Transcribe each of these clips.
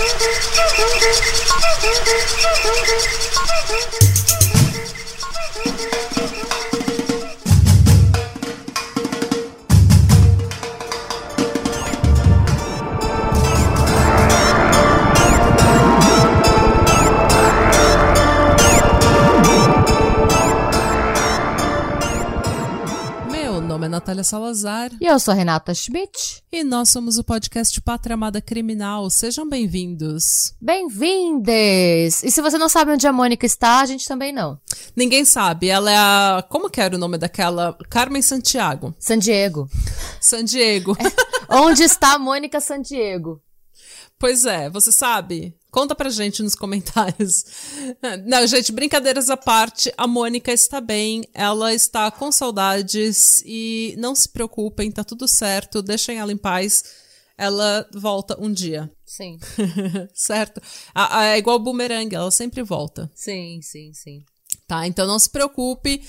Meu nome Natália Salazar E eu sou a Renata Schmidt. e nós somos o podcast Pátria Amada Criminal. Sejam bem-vindos. Bem-vindes! E se você não sabe onde a Mônica está, a gente também não. Ninguém sabe, ela é a. Como que era o nome daquela? Carmen Santiago. San Diego. San Diego. onde está a Mônica San Diego? Pois é, você sabe? Conta pra gente nos comentários. Não, gente, brincadeiras à parte, a Mônica está bem, ela está com saudades e não se preocupem, tá tudo certo, deixem ela em paz. Ela volta um dia, Sim, certo? É igual o boomerang, ela sempre volta. sim, sim, sim. Tá, então não se preocupe.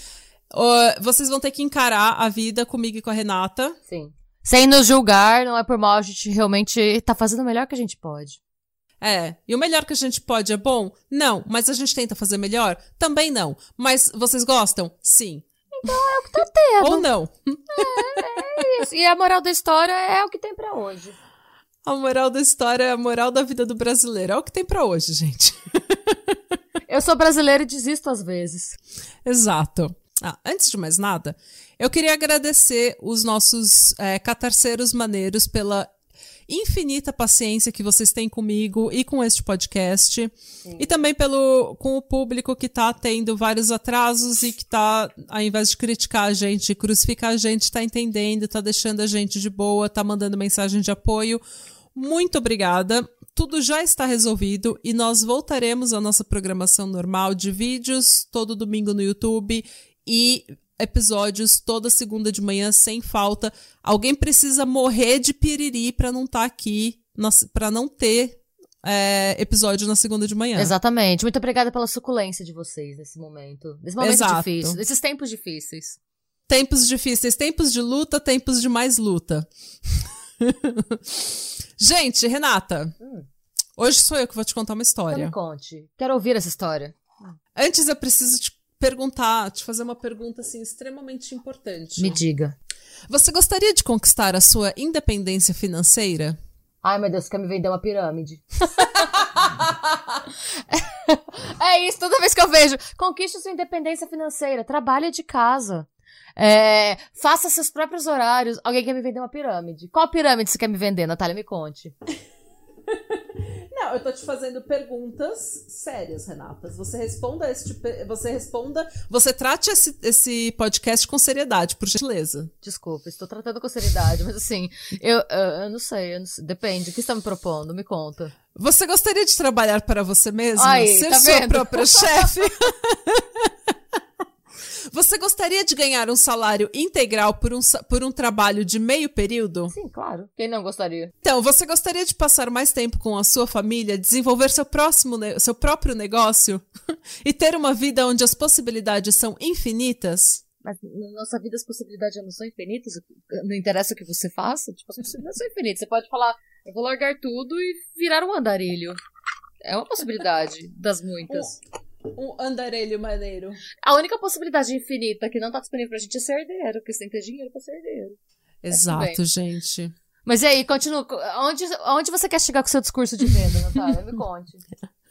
Ó, vocês vão ter que encarar a vida comigo e com a Renata. Sim. Sem nos julgar, não é por mal, a gente realmente tá fazendo o melhor que a gente pode. É, e o melhor que a gente pode é bom? Não, mas a gente tenta fazer melhor? Também não. Mas vocês gostam? Sim. Tá tendo. Ou não. É isso. E a moral da história é o que tem pra hoje. A moral da história é a moral da vida do brasileiro. É o que tem pra hoje, gente. Eu sou brasileira e desisto às vezes. Exato. Ah, antes de mais nada, eu queria agradecer os nossos é, catarceiros maneiros pela infinita paciência que vocês têm comigo e com este podcast. E também pelo com o público que tá tendo vários atrasos e que tá, ao invés de criticar a gente, crucificar a gente, tá entendendo, tá deixando a gente de boa, tá mandando mensagem de apoio. Muito obrigada. Tudo já está resolvido e nós voltaremos à nossa programação normal de vídeos todo domingo no YouTube e episódios toda segunda de manhã sem falta. Alguém precisa morrer de piriri para não estar aqui, para não ter é, episódio na segunda de manhã. Exatamente. Muito obrigada pela suculência de vocês nesse momento. Nesse momento Exato. difícil. Nesses tempos difíceis. Tempos difíceis, tempos de luta, tempos de mais luta. Gente, Renata, Hum. hoje sou eu que vou te contar uma Então história. me conte. Quero ouvir essa história. Antes eu preciso te perguntar, te fazer uma pergunta assim extremamente importante. Me diga. Você gostaria de conquistar a sua independência financeira? Ai, meu Deus, você quer me vender uma pirâmide. é isso, toda vez que eu vejo. Conquiste sua independência financeira. Trabalhe de casa. É, faça seus próprios horários. Alguém quer me vender uma pirâmide. Qual pirâmide você quer me vender, Natália? Me conte. Não, eu tô te fazendo perguntas sérias, Renata. Você responda este, você responda, você trate esse, esse podcast com seriedade, por gentileza. Desculpa, estou tratando com seriedade, mas assim, eu, eu, eu não sei, eu não sei. Depende. O que você está me propondo? Me conta. Você gostaria de trabalhar para você mesma? Aí, ser tá sua própria chefe? Você gostaria de ganhar um salário integral por um, por um trabalho de meio período? Sim, claro. Quem não gostaria? Então, você gostaria de passar mais tempo com a sua família, desenvolver seu, próximo ne- seu próprio negócio e ter uma vida onde as possibilidades são infinitas? Mas na nossa vida as possibilidades já não são infinitas? Não interessa o que você faça? Tipo, as possibilidades são infinitas. Você pode falar, eu vou largar tudo e virar um andarilho. É uma possibilidade das muitas. Um andarelho maneiro. A única possibilidade infinita que não tá disponível pra gente é ser herdeiro, porque você tem que ter dinheiro pra ser herdeiro. Exato, gente. Mas e aí, continua. Onde, onde você quer chegar com o seu discurso de venda, Natália? Me conte.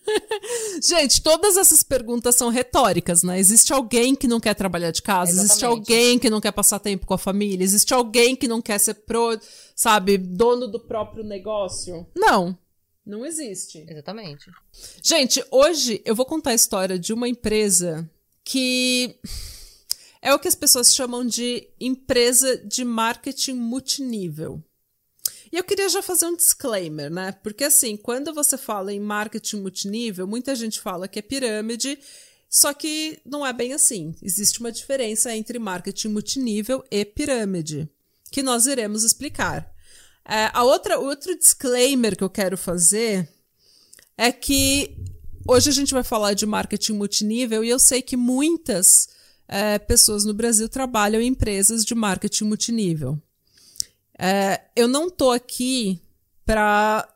Gente, todas essas perguntas são retóricas, né? Existe alguém que não quer trabalhar de casa? Existe Exatamente. alguém que não quer passar tempo com a família? Existe alguém que não quer ser pro, sabe, dono do próprio negócio? Não. Não existe. Exatamente. Gente, hoje eu vou contar a história de uma empresa que é o que as pessoas chamam de empresa de marketing multinível. E eu queria já fazer um disclaimer, né? Porque assim, quando você fala em marketing multinível, muita gente fala que é pirâmide, só que não é bem assim. Existe uma diferença entre marketing multinível e pirâmide, que nós iremos explicar. É, a outra, outro disclaimer que eu quero fazer é que hoje a gente vai falar de marketing multinível e eu sei que muitas é, pessoas no Brasil trabalham em empresas de marketing multinível. É, eu não tô aqui para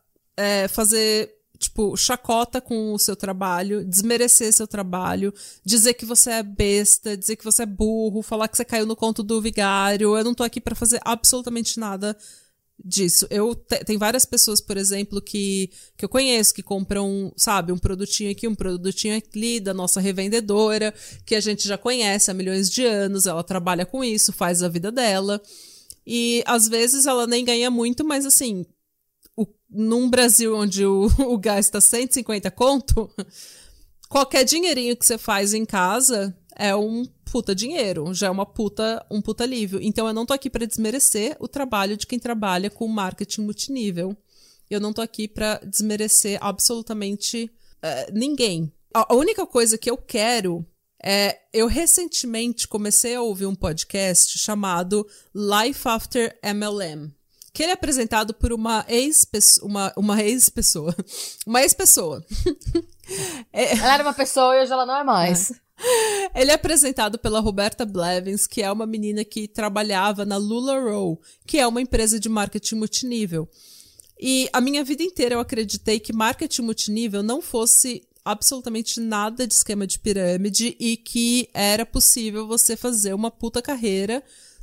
fazer tipo, chacota com o seu trabalho, desmerecer seu trabalho, dizer que você é besta, dizer que você é burro, falar que você caiu no conto do vigário. Eu não tô aqui para fazer absolutamente nada disso. Eu te, tem várias pessoas, por exemplo, que, que eu conheço que compram, sabe, um produtinho aqui, um produtinho ali da nossa revendedora, que a gente já conhece há milhões de anos, ela trabalha com isso, faz a vida dela. E às vezes ela nem ganha muito, mas assim, o, num Brasil onde o, o gás está 150 conto, qualquer dinheirinho que você faz em casa é um puta dinheiro, já é uma puta, um puta alívio. Então eu não tô aqui para desmerecer o trabalho de quem trabalha com marketing multinível. Eu não tô aqui para desmerecer absolutamente uh, ninguém. A, única coisa que eu quero é, eu recentemente comecei a ouvir um podcast chamado Life After MLM, que ele é apresentado por uma ex-pessoa, uma, uma ex-pessoa, uma ex-pessoa. é, ela era uma pessoa e hoje ela não é mais. É. Ele é apresentado pela Roberta Blevins, que é uma menina que trabalhava na LuLaRoe, que é uma empresa de marketing multinível. E a minha vida inteira eu acreditei que marketing multinível não fosse absolutamente nada de esquema de pirâmide e que era possível você fazer uma puta carreira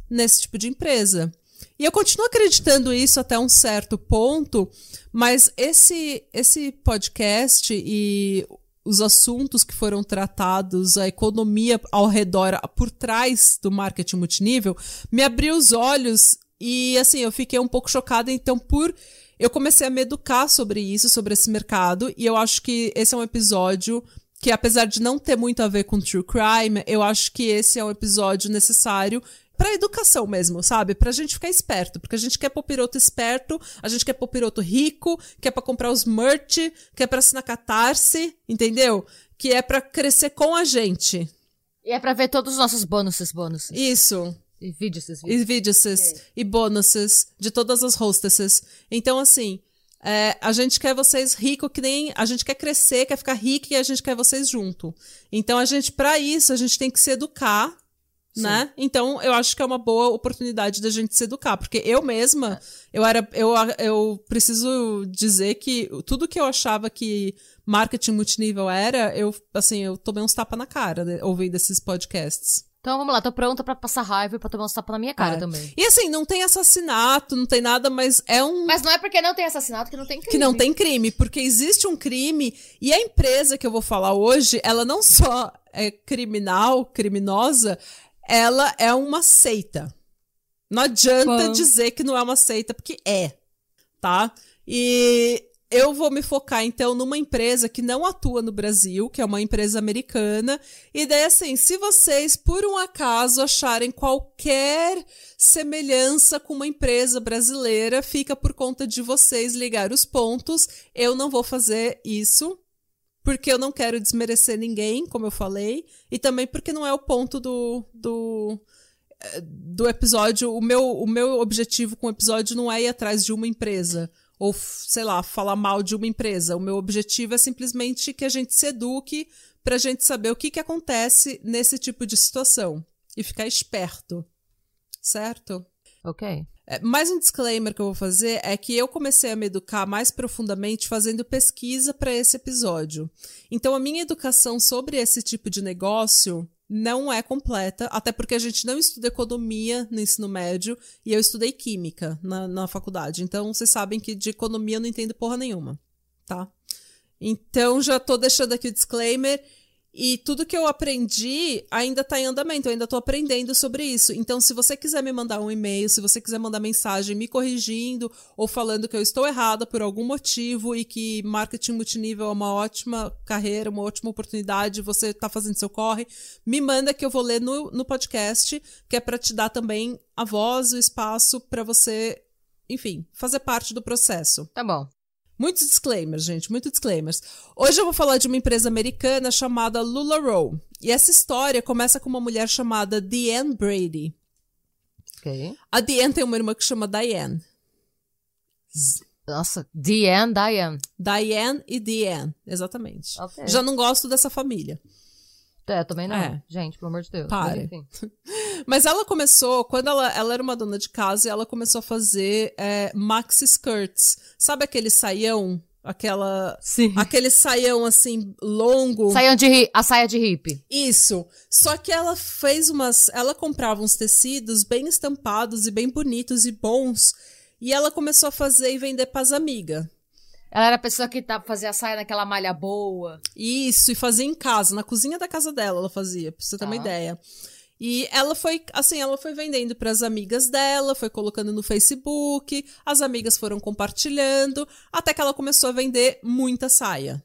nesse tipo de empresa. E eu continuo acreditando isso até um certo ponto, mas esse esse podcast e os assuntos que foram tratados, a economia ao redor, por trás do marketing multinível, me abriu os olhos e assim, eu fiquei um pouco chocada, então por eu comecei a me educar sobre isso, sobre esse mercado, e eu acho que esse é um episódio que, apesar de não ter muito a ver com true crime, eu acho que esse é um episódio necessário pra educação mesmo, sabe? Pra gente ficar esperto. Porque a gente quer pôr piroto esperto, a gente quer pôr piroto rico, quer pra comprar os merch, quer pra assinar catarse, entendeu? Que é pra crescer com a gente. E é pra ver todos os nossos bônus, bônus. Isso. E vídeos, e vídeos e bônus de todas as hostesses. Então, assim, é, a gente quer vocês ricos que nem. A gente quer crescer, quer ficar rico e a gente quer vocês junto. Então, a gente, para isso, a gente tem que se educar. Sim. Né? Então, eu acho que é uma boa oportunidade da gente se educar, porque eu mesma, eu era, eu, eu preciso dizer que tudo que eu achava que marketing multinível era, eu, assim, eu tomei uns tapas na cara né, ouvindo esses podcasts. Então vamos lá, tô pronta para passar raiva e pra tomar um tapa na minha cara é. também. E assim, não tem assassinato, não tem nada, mas é um. Mas não é porque não tem assassinato que não tem crime. Que não tem crime, porque existe um crime e a empresa que eu vou falar hoje, ela não só é criminal, criminosa, ela é uma seita. Não adianta Bom. dizer que não é uma seita, porque é, tá? E eu vou me focar então numa empresa que não atua no Brasil, que é uma empresa americana. E daí, assim, se vocês por um acaso acharem qualquer semelhança com uma empresa brasileira, fica por conta de vocês ligar os pontos. Eu não vou fazer isso. Porque eu não quero desmerecer ninguém, como eu falei, e também porque não é o ponto do, do, eh, do episódio. O meu, o meu objetivo com o episódio não é ir atrás de uma empresa ou, sei lá, falar mal de uma empresa. O meu objetivo é simplesmente que a gente se eduque para a gente saber o que, que acontece nesse tipo de situação e ficar esperto. Certo? Ok. É, mais um disclaimer que eu vou fazer é que eu comecei a me educar mais profundamente fazendo pesquisa para esse episódio. Então, a minha educação sobre esse tipo de negócio não é completa, até porque a gente não estuda economia no ensino médio e eu estudei química na, na faculdade. Então, vocês sabem que de economia eu não entendo porra nenhuma, tá? Então, já tô deixando aqui o disclaimer. E tudo que eu aprendi ainda está em andamento, eu ainda estou aprendendo sobre isso. Então, se você quiser me mandar um e-mail, se você quiser mandar mensagem me corrigindo ou falando que eu estou errada por algum motivo e que marketing multinível é uma ótima carreira, uma ótima oportunidade, você está fazendo seu corre, me manda que eu vou ler no, no podcast, que é para te dar também a voz, o espaço para você, enfim, fazer parte do processo. Tá bom. Muitos disclaimers, gente, muitos disclaimers. Hoje eu vou falar de uma empresa americana chamada LuLaRoe. E essa história começa com uma mulher chamada Diane Brady. Ok. A Diane tem uma irmã que chama Diane. Nossa, Diane, Diane. Diane e Diane, exatamente. Okay. Já não gosto dessa família. É, também não. É. Gente, pelo amor de Deus. Pare. Mas ela começou, quando ela, ela era uma dona de casa, e ela começou a fazer é, maxi skirts. Sabe aquele saião Aquela. Sim. Aquele saião assim, longo. Saiam de a saia de hippie. Isso. Só que ela fez umas. Ela comprava uns tecidos bem estampados e bem bonitos e bons. E ela começou a fazer e vender pras amigas. Ela era a pessoa que tá, fazia a saia naquela malha boa. Isso, e fazia em casa, na cozinha da casa dela ela fazia, pra você ter uma Tá. ideia. E ela foi, assim, ela foi vendendo pras amigas dela, foi colocando no Facebook, as amigas foram compartilhando, até que ela começou a vender muita saia.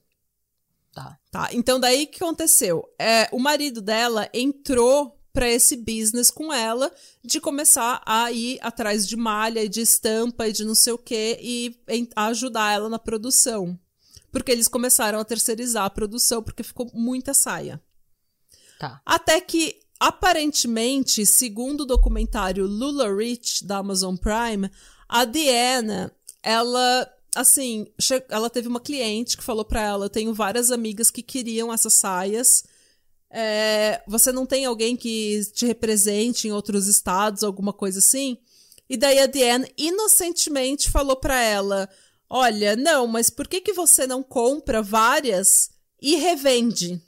Tá. Tá, então daí o que aconteceu? É, o marido dela entrou pra esse business com ela de começar a ir atrás de malha e de estampa e de não sei o que e em- ajudar ela na produção. Porque eles começaram a terceirizar a produção porque ficou muita saia. Tá. Até que, aparentemente, segundo o documentário Lula Rich, da Amazon Prime, a Diana, ela, assim, ela teve uma cliente que falou pra ela: Eu tenho várias amigas que queriam essas saias. É, você não tem alguém que te represente em outros estados, alguma coisa assim? E daí a Diane inocentemente falou pra ela: Olha, não, mas por que, que você não compra várias e revende?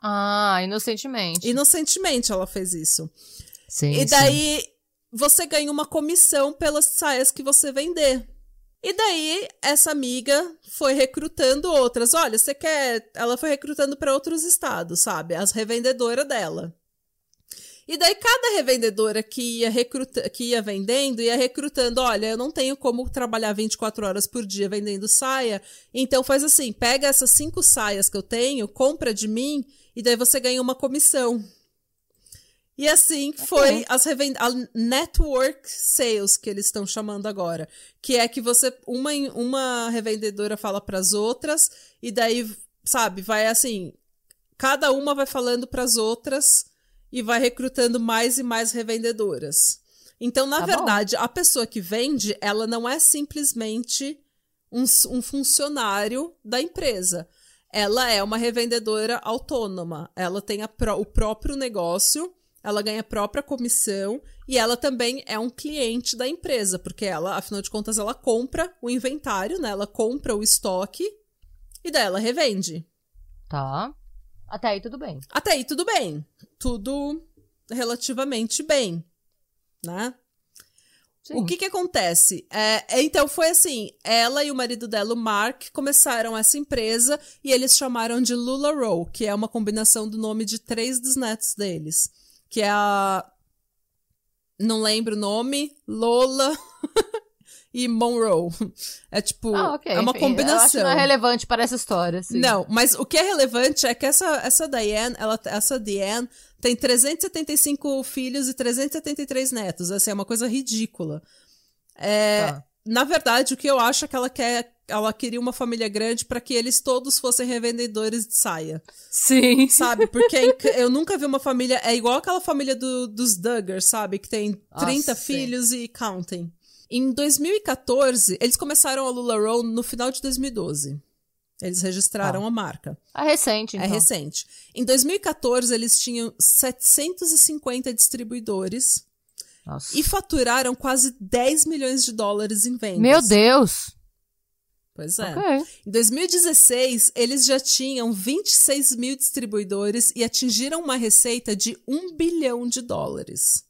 Ah, inocentemente. Inocentemente ela fez isso. Sim, E daí você ganha uma comissão pelas saias que você vender. E daí essa amiga foi recrutando outras. Olha, você quer. Ela foi recrutando para outros estados, sabe? As revendedoras dela. E daí cada revendedora que ia que ia vendendo, ia recrutando, olha, eu não tenho como trabalhar 24 horas por dia vendendo saia, então faz assim, pega essas cinco saias que eu tenho, compra de mim e daí você ganha uma comissão. E assim foi as revend a network sales que eles estão chamando agora, que é que você uma uma revendedora fala para as outras e daí, sabe, vai assim, cada uma vai falando para as outras e vai recrutando mais e mais revendedoras. Então, na Tá bom. verdade, a pessoa que vende, ela não é simplesmente um, um funcionário da empresa. Ela é uma revendedora autônoma. Ela tem a pró- o próprio negócio, ela ganha a própria comissão e ela também é um cliente da empresa, porque ela, afinal de contas, ela compra o inventário, né? Ela compra o estoque e daí ela revende. Tá. Até aí tudo bem. Até aí tudo bem. Tudo relativamente bem, né? Sim. O que que acontece? É, é, então foi assim, ela e o marido dela, o Mark, começaram essa empresa e eles chamaram de Lula Row, que é uma combinação do nome de três dos netos deles, que é a não lembro o nome, Lola e Monroe. É tipo, Ah, ok. é uma enfim, Eu acho que combinação. não é relevante para essa história. Sim. Não, mas o que é relevante é que essa, essa Diane, ela, essa Diane tem 375 filhos e 373 netos. Assim, é uma coisa ridícula. É, Tá. Na verdade, o que eu acho é que ela quer. Ela queria uma família grande para que eles todos fossem revendedores de saia. Sim. Sabe? Porque é eu nunca vi uma família. É igual aquela família do- dos Duggars, sabe? Que tem 30 Ah, sim. filhos e counting. Em 2014, eles começaram a Lula Roll no final de 2012. Eles registraram Tá. a marca. É recente, então. É recente. Em 2014, eles tinham 750 distribuidores Nossa. e faturaram quase 10 milhões de dólares em vendas. Meu Deus. Pois é. Ok. Em 2016, eles já tinham 26 mil distribuidores e atingiram uma receita de 1 bilhão de dólares.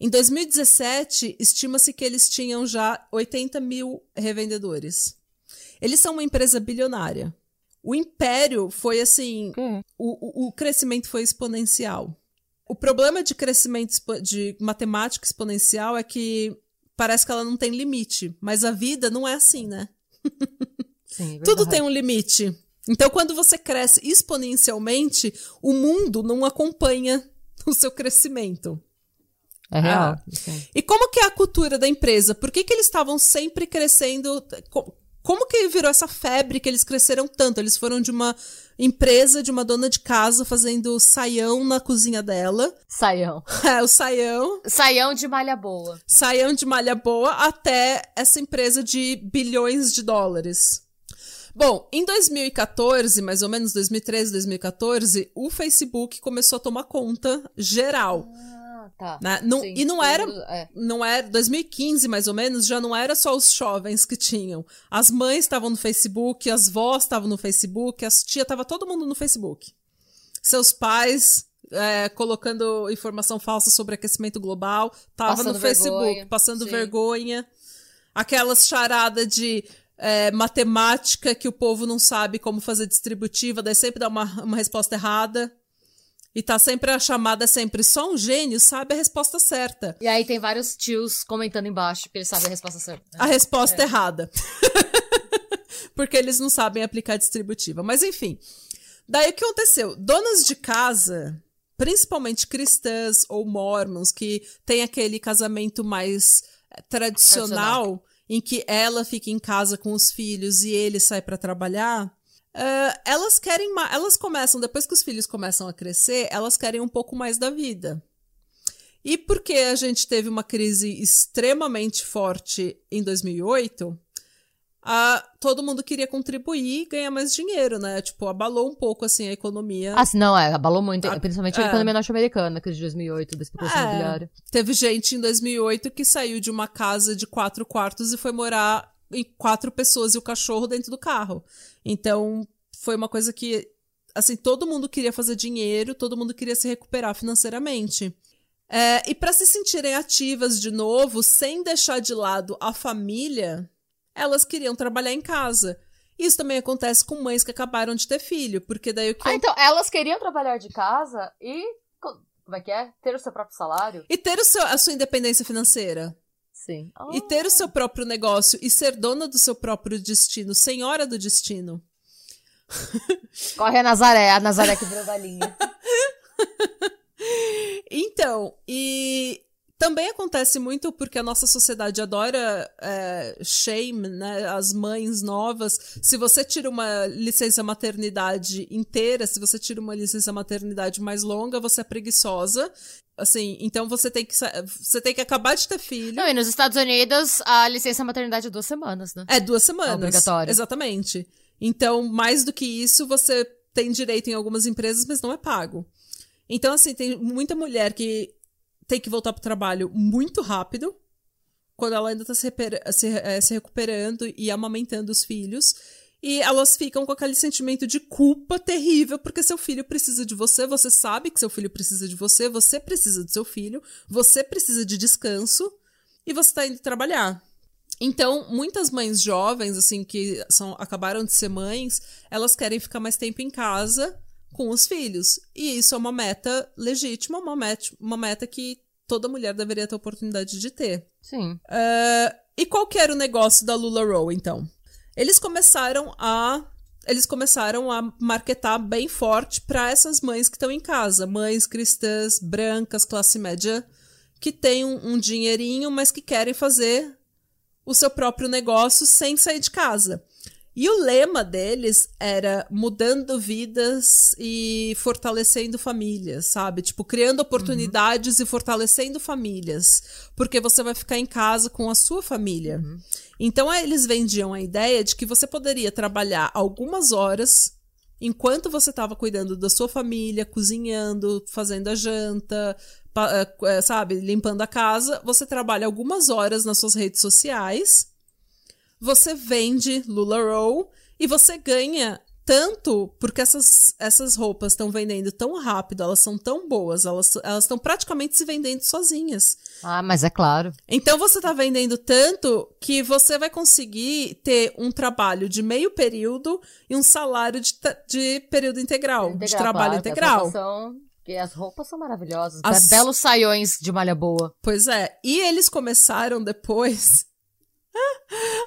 Em 2017, estima-se que eles tinham já 80 mil revendedores. Eles são uma empresa bilionária. O império foi assim: o, o- o crescimento foi exponencial. O problema de crescimento de matemática exponencial é que parece que ela não tem limite, mas a vida não é assim, né? Sim, é Tudo tem um limite. Então, quando você cresce exponencialmente, o mundo não acompanha o seu crescimento. É real. Ah. E como que é a cultura da empresa? Por que, que eles estavam sempre crescendo? Co- Como que virou essa febre que eles cresceram tanto? Eles foram de uma empresa, de uma dona de casa, fazendo saião na cozinha dela. Saião. É, o saião. Saião de malha boa. Saião de malha boa até essa empresa de bilhões de dólares. Bom, em 2014, mais ou menos 2013, 2014, o Facebook começou a tomar conta geral. Ah, Tá. Né? Não, Sim, e não era, é. não era 2015 mais ou menos, já não era só os jovens que tinham. As mães estavam no Facebook, as vós estavam no Facebook, as tia tava todo mundo no Facebook. Seus pais é, colocando informação falsa sobre aquecimento global, tava Passando no Facebook, vergonha, passando sim. vergonha. Aquelas charada de é, matemática que o povo não sabe como fazer distributiva, daí sempre dá uma, uma resposta errada. E tá sempre a chamada é sempre só um gênio sabe a resposta certa. E aí tem vários tios comentando embaixo, porque eles sabem a resposta certa. A resposta errada. Porque eles não sabem aplicar distributiva. Mas enfim. Daí o que aconteceu? Donas de casa, principalmente cristãs ou mormons, que tem aquele casamento mais eh, tradicional, em que ela fica em casa com os filhos e ele sai para trabalhar. Eh, elas querem ma- elas começam depois que os filhos começam a crescer elas querem um pouco mais da vida e porque a gente teve uma crise extremamente forte em 2008, a, todo mundo queria contribuir e ganhar mais dinheiro, né? Tipo, abalou um pouco, assim, a economia. Ah, sim, não, é, abalou muito, Ah, principalmente a é. economia norte-americana, crise de 2008, da especulação É. imobiliária. Teve gente em 2008 que saiu de uma casa de quatro quartos e foi morar em quatro pessoas e o cachorro dentro do carro. Então, foi uma coisa que, assim, todo mundo queria fazer dinheiro, todo mundo queria se recuperar financeiramente. É, e para se sentirem ativas de novo, sem deixar de lado a família, elas queriam trabalhar em casa. Isso também acontece com mães que acabaram de ter filho, porque daí o que Ah, então, elas queriam trabalhar de casa e. co- Como é que é? Ter o seu próprio salário? e ter o seu, a sua independência financeira. Sim. E ter o seu próprio negócio e ser dona do seu próprio destino, senhora do destino. Corre a Nazaré, a Nazaré que virou galinha. Então, e também acontece muito porque a nossa sociedade adora é, shame, né? As mães novas. Se você tira uma licença maternidade inteira, se você tira uma licença maternidade mais longa, você é preguiçosa. Assim, então você tem que você tem que acabar de ter filho. Não, e nos Estados Unidos, a licença maternidade é duas semanas, né? É duas semanas. obrigatório. Exatamente. Então, mais do que isso, você tem direito em algumas empresas, mas não é pago. Então, assim, tem muita mulher que tem que voltar pro trabalho muito rápido, quando ela ainda tá se, se, eh, se recuperando e amamentando os filhos. E elas ficam com aquele sentimento de culpa terrível, porque seu filho precisa de você, você sabe que seu filho precisa de você, você precisa do seu filho, você precisa de descanso e você tá indo trabalhar. Então, muitas mães jovens, assim, que são, acabaram de ser mães, elas querem ficar mais tempo em casa com os filhos. E isso é uma meta legítima, uma meta, uma meta que toda mulher deveria ter a oportunidade de ter. Sim. Ah, e qual que era o negócio da Lula Row, então? Eles começaram a eles começaram a marketar bem forte para essas mães que estão em casa, mães cristãs, brancas, classe média, que têm um, um dinheirinho, mas que querem fazer o seu próprio negócio sem sair de casa. E o lema deles era mudando vidas e fortalecendo famílias, sabe? Tipo, criando oportunidades e fortalecendo famílias. Porque você vai ficar em casa com a sua família. Então, aí eles vendiam a ideia de que você poderia trabalhar algumas horas enquanto você estava cuidando da sua família, cozinhando, fazendo a janta, eh, eh, sabe, limpando a casa. Você trabalha algumas horas nas suas redes sociais você vende Lula Roll e você ganha tanto porque essas, essas roupas estão vendendo tão rápido, elas são tão boas, elas elas estão praticamente se vendendo sozinhas. Ah, mas é claro. Então você tá vendendo tanto que você vai conseguir ter um trabalho de meio período e um salário de, de período integral, de trabalho claro, integral. que as roupas são maravilhosas. As- Be- Belos saiões de malha boa. Pois é. E eles começaram depois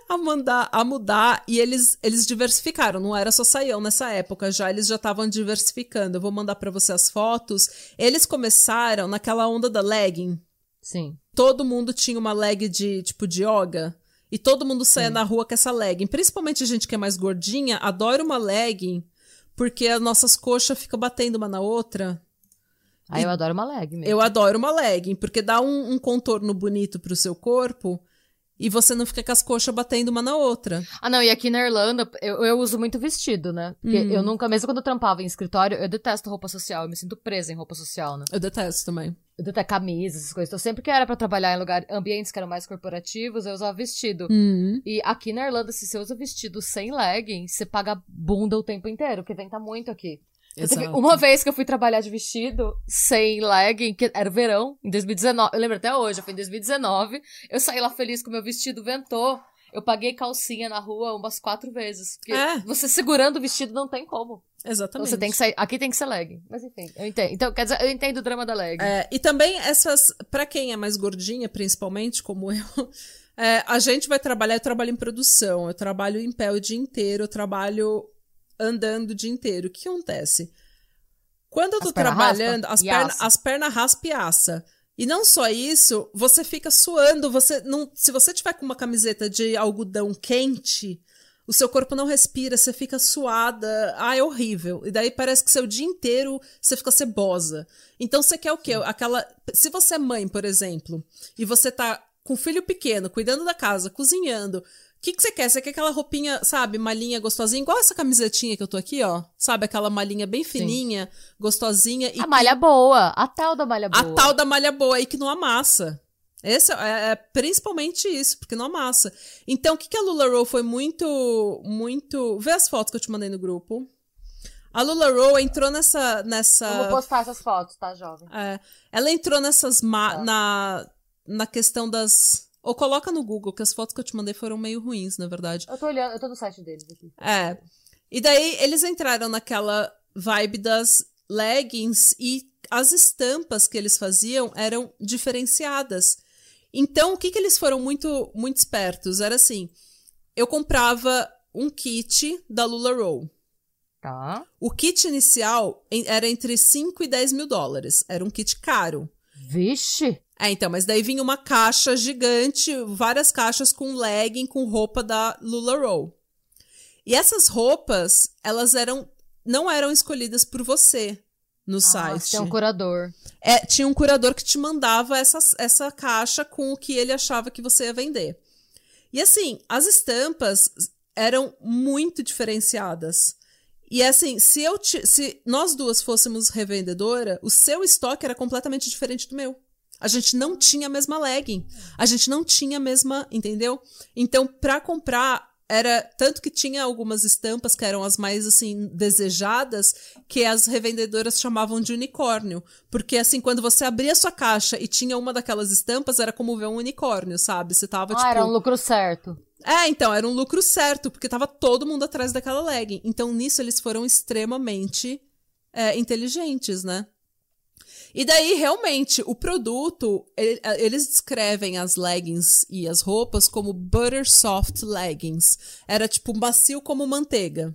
a mandar, a mudar e eles, eles diversificaram. Não era só saião nessa época, já eles já estavam diversificando. Eu vou mandar pra você as fotos. Eles começaram naquela onda da legging. Sim. Todo mundo tinha uma leg de tipo de yoga. E todo mundo saia na rua com essa legging. Principalmente a gente que é mais gordinha, adora uma legging, porque as nossas coxas ficam batendo uma na outra. Aí eu adoro uma leg mesmo. Eu adoro uma legging, porque dá um, um contorno bonito pro seu corpo e você não fica com as coxas batendo uma na outra. Ah, não, e aqui na Irlanda, eu, eu uso muito vestido, né? Porque Uhum. eu nunca, mesmo quando eu trampava em escritório, eu detesto roupa social, eu me sinto presa em roupa social, né? Eu detesto também. Eu detesto camisas, essas coisas. Então, sempre que era pra trabalhar em lugar, ambientes que eram mais corporativos, eu usava vestido. Uhum. E aqui na Irlanda, se você usa vestido sem legging, você paga bunda o tempo inteiro, porque venta muito aqui. Uma vez que eu fui trabalhar de vestido sem legging, que era verão, em 2019. Eu lembro até hoje, foi em 2019. Eu saí lá feliz com o meu vestido ventou. Eu paguei calcinha na rua umas quatro vezes. Porque É. você segurando o vestido não tem como. Então Exatamente. você tem que sair. Aqui tem que ser legging. Mas enfim, eu entendo. Então, quer dizer, eu entendo o drama da legging. É, e também essas, pra quem é mais gordinha, principalmente, como eu, é, a gente vai trabalhar, eu trabalho em produção, eu trabalho em pé o dia inteiro, eu trabalho andando o dia inteiro. O que acontece? Quando eu As tô perna trabalhando, raspa as pernas assa. as perna raspa e assa. E não só isso, você fica suando, você não, se você tiver com uma camiseta de algodão quente, o seu corpo não respira, você fica suada. Ah, é horrível. E daí parece que seu dia inteiro você fica cebosa. Então você quer o quê? Aquela. Se você é mãe, por exemplo, e você tá com um filho pequeno, cuidando da casa, cozinhando. O que, que você quer? Você quer aquela roupinha, sabe, malinha gostosinha, igual essa camisetinha que eu tô aqui, ó. Sabe, aquela malinha bem fininha, gostosinha. E A malha boa. A tal da malha boa. a tal da malha boa aí que não amassa. Esse é, é principalmente isso, porque não amassa. Então, o que, que a Lula Roll foi muito, muito... Vê as fotos que eu te mandei no grupo. A Lula Roll entrou nessa... nessa Vamos postar essas fotos, tá, jovem? é, ela entrou nessas... Ma Tá. na, na questão das... Ou coloca no Google, que as fotos que eu te mandei foram meio ruins, na verdade. Eu tô olhando, eu tô no site deles aqui. É. E daí eles entraram naquela vibe das leggings e as estampas que eles faziam eram diferenciadas. Então, o que, que eles foram muito, muito espertos? Era assim: eu comprava um kit da Lula Roll. Tá. O kit inicial era entre 5 e 10 mil dólares. Era um kit caro. Vixe. É, então, mas daí vinha uma caixa gigante, várias caixas com legging, com roupa da Lula Roll. E essas roupas, elas eram não eram escolhidas por você no Ah, site. tem um curador. É, tinha um curador que te mandava essa, essa caixa com o que ele achava que você ia vender. E assim, as estampas eram muito diferenciadas. E assim, se eu ti- se nós duas fôssemos revendedora, o seu estoque era completamente diferente do meu. A gente não tinha a mesma legging. A gente não tinha a mesma, entendeu? Então, pra comprar era tanto que tinha algumas estampas que eram as mais assim desejadas que as revendedoras chamavam de unicórnio, porque assim quando você abria sua caixa e tinha uma daquelas estampas era como ver um unicórnio, sabe? Você tava Ah, tipo era um lucro certo. é, então, era um lucro certo, porque tava todo mundo atrás daquela legging. Então, nisso, eles foram extremamente é, inteligentes, né? E daí, realmente, o produto, ele- eles descrevem as leggings e as roupas como butter soft leggings. Era tipo macio como manteiga.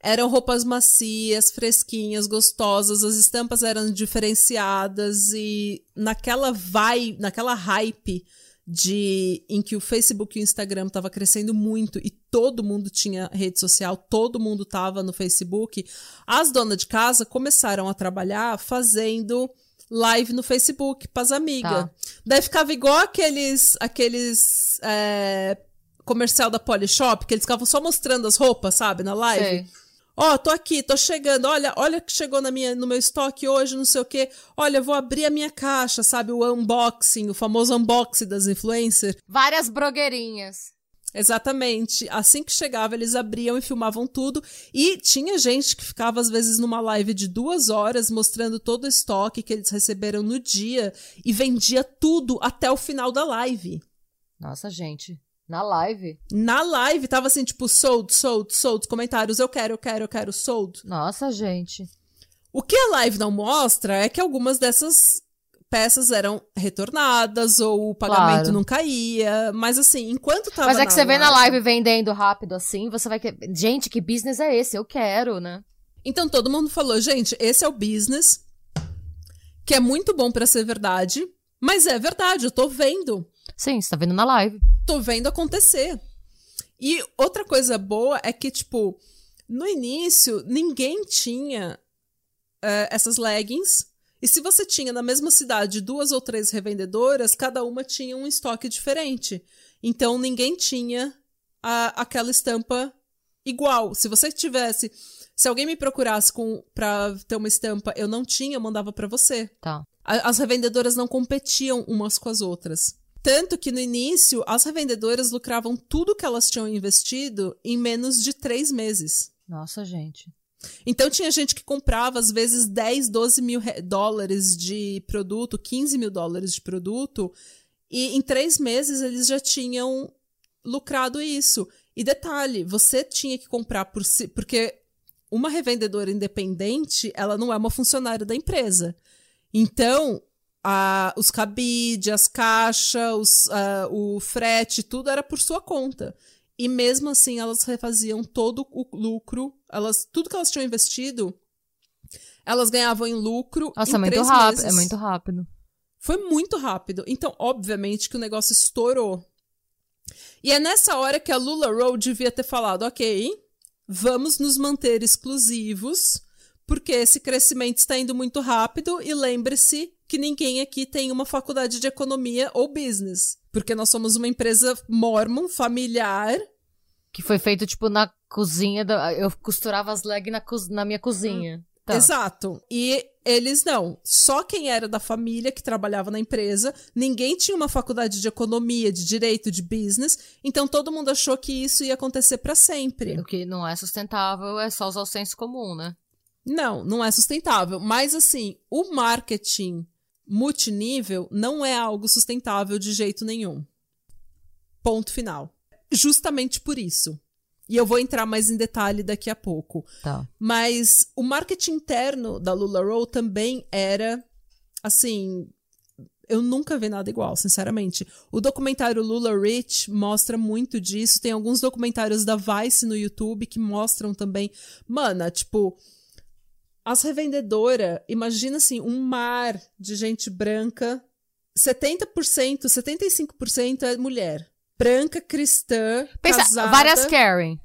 Eram roupas macias, fresquinhas, gostosas, as estampas eram diferenciadas e naquela vai, naquela hype de em que o Facebook e o Instagram tava crescendo muito e todo mundo tinha rede social, todo mundo tava no Facebook, as donas de casa começaram a trabalhar fazendo live no Facebook pras amigas. Tá. Daí ficava igual aqueles aqueles é, comercial da Polishop, que eles ficavam só mostrando as roupas, sabe, na live. Sei. Ó, tô aqui, tô chegando. Olha, olha que chegou na minha, no meu estoque hoje, não sei o quê. Olha, vou abrir a minha caixa, sabe? O unboxing, o famoso unboxing das influencers. Várias brogueirinhas. Exatamente. Assim que chegava, eles abriam e filmavam tudo. E tinha gente que ficava, às vezes, numa live de duas horas, mostrando todo o estoque que eles receberam no dia e vendia tudo até o final da live. Nossa, gente. Na live? Na live, tava assim, tipo, sold, sold, sold, comentários, eu quero, eu quero, eu quero, sold. Nossa, gente. O que a live não mostra é que algumas dessas peças eram retornadas ou o pagamento Claro. não caía, mas assim, enquanto tava Mas é que você vê na live vendendo rápido assim, você vai que Gente, que business é esse? Eu quero, né? Então todo mundo falou, gente, esse é o business que é muito bom pra ser verdade, mas é verdade, eu tô vendo, Sim, você tá vendo na live. tô vendo acontecer. E outra coisa boa é que tipo, no início ninguém tinha eh, essas leggings E se você tinha na mesma cidade duas ou três revendedoras, cada uma tinha um estoque diferente. Então ninguém tinha a, aquela estampa igual. Se você tivesse. Se alguém me procurasse com, pra ter uma estampa, eu não tinha, eu mandava para você. Tá. A, as revendedoras não competiam umas com as outras. Tanto que no início, as revendedoras lucravam tudo que elas tinham investido em menos de três meses. Nossa, gente. Então tinha gente que comprava, às vezes, 10, 12 mil dólares de produto, 15 mil dólares de produto, e em três meses eles já tinham lucrado isso. E detalhe, você tinha que comprar por si, porque uma revendedora independente, ela não é uma funcionária da empresa. Então, a, os cabide, as caixas, os, a, o frete, tudo era por sua conta. E mesmo assim, elas refaziam todo o lucro, elas, tudo que elas tinham investido, elas ganhavam em lucro. Nossa, em é muito rápido. Meses. É muito rápido. Foi muito rápido. Então, obviamente, que o negócio estourou. E é nessa hora que a Lula Rowe devia ter falado: ok, vamos nos manter exclusivos, porque esse crescimento está indo muito rápido e lembre-se que ninguém aqui tem uma faculdade de economia ou business, porque nós somos uma empresa mormon, familiar. Que foi feito, tipo, na cozinha. Da... Eu costurava as legs na, co... na minha cozinha. Hum. Tá. Exato. E eles não. Só quem era da família que trabalhava na empresa, ninguém tinha uma faculdade de economia, de direito, de business, então todo mundo achou que isso ia acontecer para sempre. O que não é sustentável é só usar o senso comum, né? Não, não é sustentável. Mas assim, o marketing multinível não é algo sustentável de jeito nenhum. Ponto final. Justamente por isso. E eu vou entrar mais em detalhe daqui a pouco. Tá. Mas o marketing interno da Lula Roll também era, assim, eu nunca vi nada igual, sinceramente. O documentário Lula Rich mostra muito disso. Tem alguns documentários da Vice no YouTube que mostram também. Mana, tipo, as revendedoras, imagina assim, um mar de gente branca. 70%, 75% é mulher branca, cristã, Pensa, casada. Várias Karen.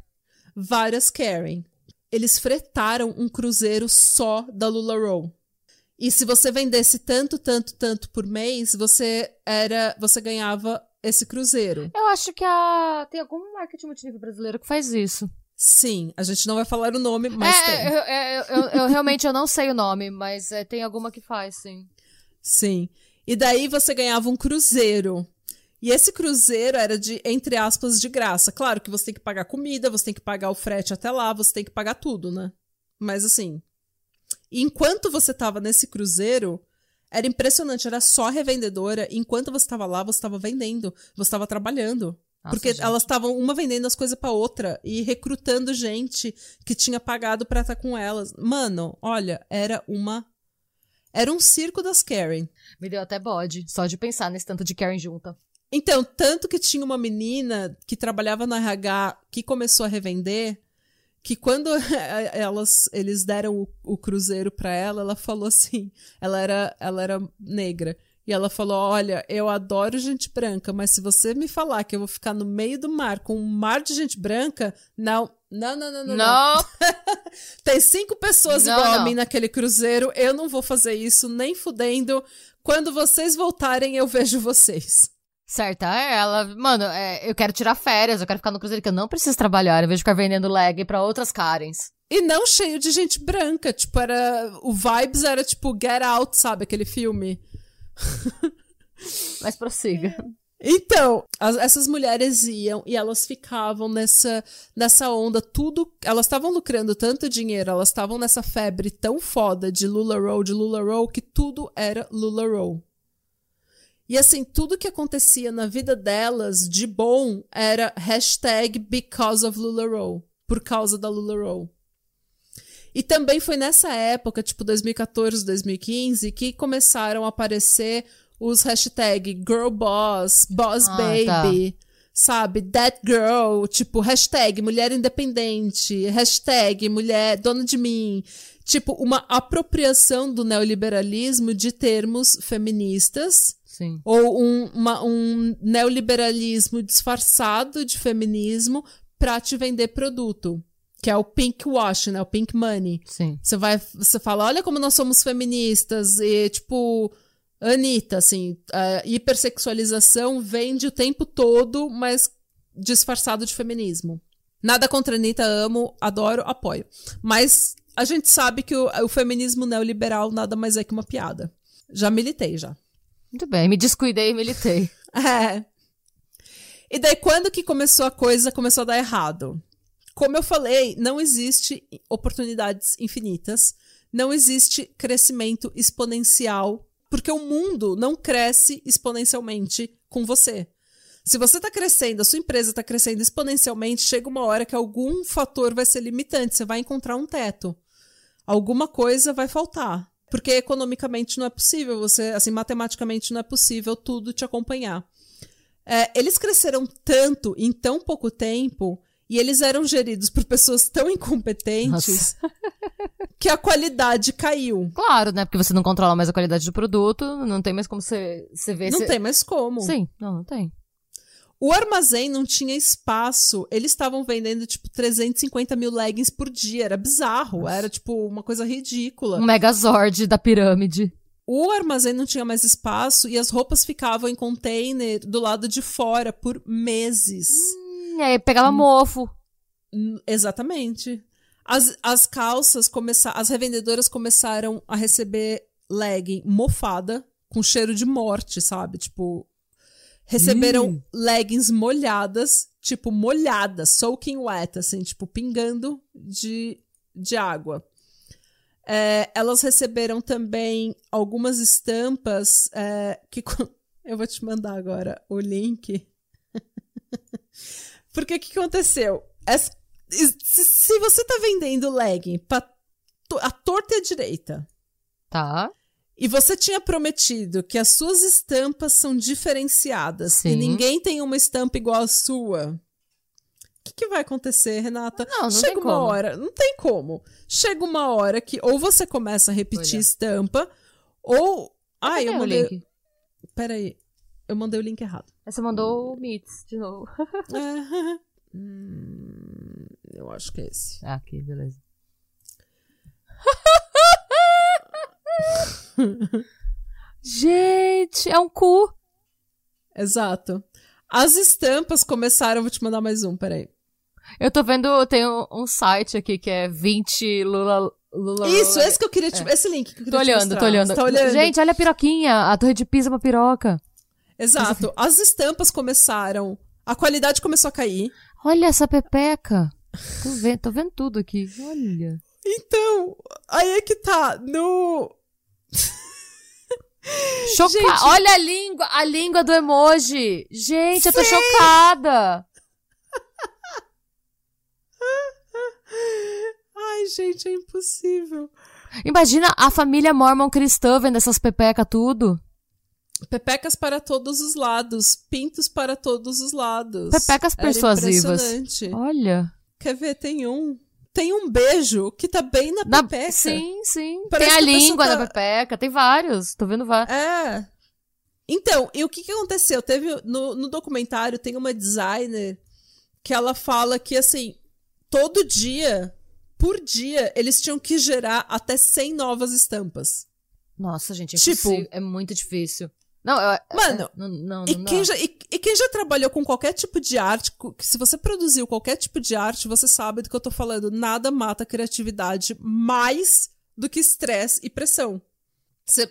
Várias Karen. Eles fretaram um cruzeiro só da Lula Row. E se você vendesse tanto, tanto, tanto por mês, você era, você ganhava esse cruzeiro. Eu acho que a tem algum marketing multinível brasileiro que faz isso. Sim, a gente não vai falar o nome, mas é, tem. Eu, eu, eu, eu, realmente eu não sei o nome, mas é, tem alguma que faz, sim. Sim. E daí você ganhava um cruzeiro. E esse cruzeiro era de, entre aspas, de graça. Claro que você tem que pagar comida, você tem que pagar o frete até lá, você tem que pagar tudo, né? Mas assim. Enquanto você tava nesse cruzeiro, era impressionante, era só revendedora. Enquanto você tava lá, você tava vendendo, você tava trabalhando. Nossa, porque gente. elas estavam uma vendendo as coisas para outra e recrutando gente que tinha pagado para estar tá com elas. Mano, olha, era uma era um circo das Karen. Me deu até bode, só de pensar nesse tanto de Karen junta. Então, tanto que tinha uma menina que trabalhava no RH que começou a revender, que quando elas, eles deram o, o cruzeiro para ela, ela falou assim, ela era, ela era negra. E ela falou: Olha, eu adoro gente branca, mas se você me falar que eu vou ficar no meio do mar com um mar de gente branca, não. Não, não, não, não. não. Tem cinco pessoas não, igual não. a mim naquele cruzeiro. Eu não vou fazer isso, nem fudendo. Quando vocês voltarem, eu vejo vocês. Certa é ela. Mano, é, eu quero tirar férias, eu quero ficar no cruzeiro que eu não preciso trabalhar, vez de ficar vendendo leg para outras Karens. E não cheio de gente branca, tipo, era. O vibes era tipo Get Out, sabe? Aquele filme. Mas prossiga. Então, as, essas mulheres iam e elas ficavam nessa, nessa onda, tudo. Elas estavam lucrando tanto dinheiro, elas estavam nessa febre tão foda de Lula Roll, de Lula Roll, que tudo era Lula Roll. E assim, tudo que acontecia na vida delas de bom era hashtag because of LuLaRoe, por causa da LuLaRoe. E também foi nessa época, tipo 2014, 2015, que começaram a aparecer os hashtag girl boss, boss ah, baby, tá. sabe? That girl, tipo, hashtag mulher independente, hashtag mulher dona de mim. Tipo, uma apropriação do neoliberalismo de termos feministas Sim. Ou um, uma, um neoliberalismo disfarçado de feminismo para te vender produto. Que é o pink wash, né? O pink money. Sim. Você vai, você fala, olha como nós somos feministas e, tipo, Anitta, assim, a hipersexualização vende o tempo todo, mas disfarçado de feminismo. Nada contra a Anitta, amo, adoro, apoio. Mas a gente sabe que o, o feminismo neoliberal nada mais é que uma piada. Já militei, já. Muito bem, me descuidei e militei. É. E daí, quando que começou a coisa, começou a dar errado? Como eu falei, não existe oportunidades infinitas, não existe crescimento exponencial, porque o mundo não cresce exponencialmente com você. Se você está crescendo, a sua empresa está crescendo exponencialmente, chega uma hora que algum fator vai ser limitante, você vai encontrar um teto. Alguma coisa vai faltar. Porque economicamente não é possível, você, assim, matematicamente não é possível tudo te acompanhar. É, eles cresceram tanto em tão pouco tempo e eles eram geridos por pessoas tão incompetentes que a qualidade caiu. Claro, né? Porque você não controla mais a qualidade do produto, não tem mais como você, você ver. Não tem mais como. Sim, não, não tem. O armazém não tinha espaço. Eles estavam vendendo, tipo, 350 mil leggings por dia. Era bizarro. Nossa. Era, tipo, uma coisa ridícula. Um megazord da pirâmide. O armazém não tinha mais espaço e as roupas ficavam em container do lado de fora por meses. Hum, e aí pegava mofo. Exatamente. As, as calças começaram. As revendedoras começaram a receber legging mofada, com cheiro de morte, sabe? Tipo. Receberam hum. leggings molhadas, tipo, molhadas, soaking wet, assim, tipo, pingando de, de água. É, elas receberam também algumas estampas é, que. Eu vou te mandar agora o link. Porque o que aconteceu? As, se, você tá vendendo legging pra a torta e a direita. Tá. E você tinha prometido que as suas estampas são diferenciadas Sim. e ninguém tem uma estampa igual à sua que, que vai acontecer, Renata? Não, não Chega uma como. hora, não tem como. Chega uma hora que ou você começa a repetir Olha. estampa, ou. Ah, eu mandei. O? Peraí. Eu mandei o link errado. Você mandou o Meets de novo. é. hum, eu acho que é esse. Ah, aqui, beleza. Gente, é um cu. Exato. As estampas começaram. Vou te mandar mais um, peraí. Eu tô vendo, tem um, um site aqui que é 20 Lula. Lula Isso, Lula. esse que eu queria te, é. esse link que eu queria tô olhando, te tô olhando, tô olhando. Gente, olha a piroquinha, a torre de pisa é uma piroca. Exato. As estampas começaram, a qualidade começou a cair. Olha essa pepeca. Tô vendo, tô vendo tudo aqui. Olha. Então, aí é que tá no Chocada. Olha a língua, a língua do emoji. Gente, Sei. eu tô chocada. Ai, gente, é impossível. Imagina a família mormon cristã vendo essas pepecas tudo. Pepecas para todos os lados, pintos para todos os lados. Pepecas persuasivas. Olha. Quer ver? Tem um. Tem um beijo que tá bem na, na pepeca. Sim, sim. Parece tem a língua tá... da pepeca, tem vários. Tô vendo vários. É. Então, e o que que aconteceu? Teve no, no documentário tem uma designer que ela fala que assim, todo dia, por dia, eles tinham que gerar até 100 novas estampas. Nossa, gente, é, tipo, é muito difícil. Não, eu, Mano, é, não, não, e, quem já, e, e, quem já trabalhou com qualquer tipo de arte, se você produziu qualquer tipo de arte, você sabe do que eu tô falando. Nada mata a criatividade mais do que estresse e pressão. Você,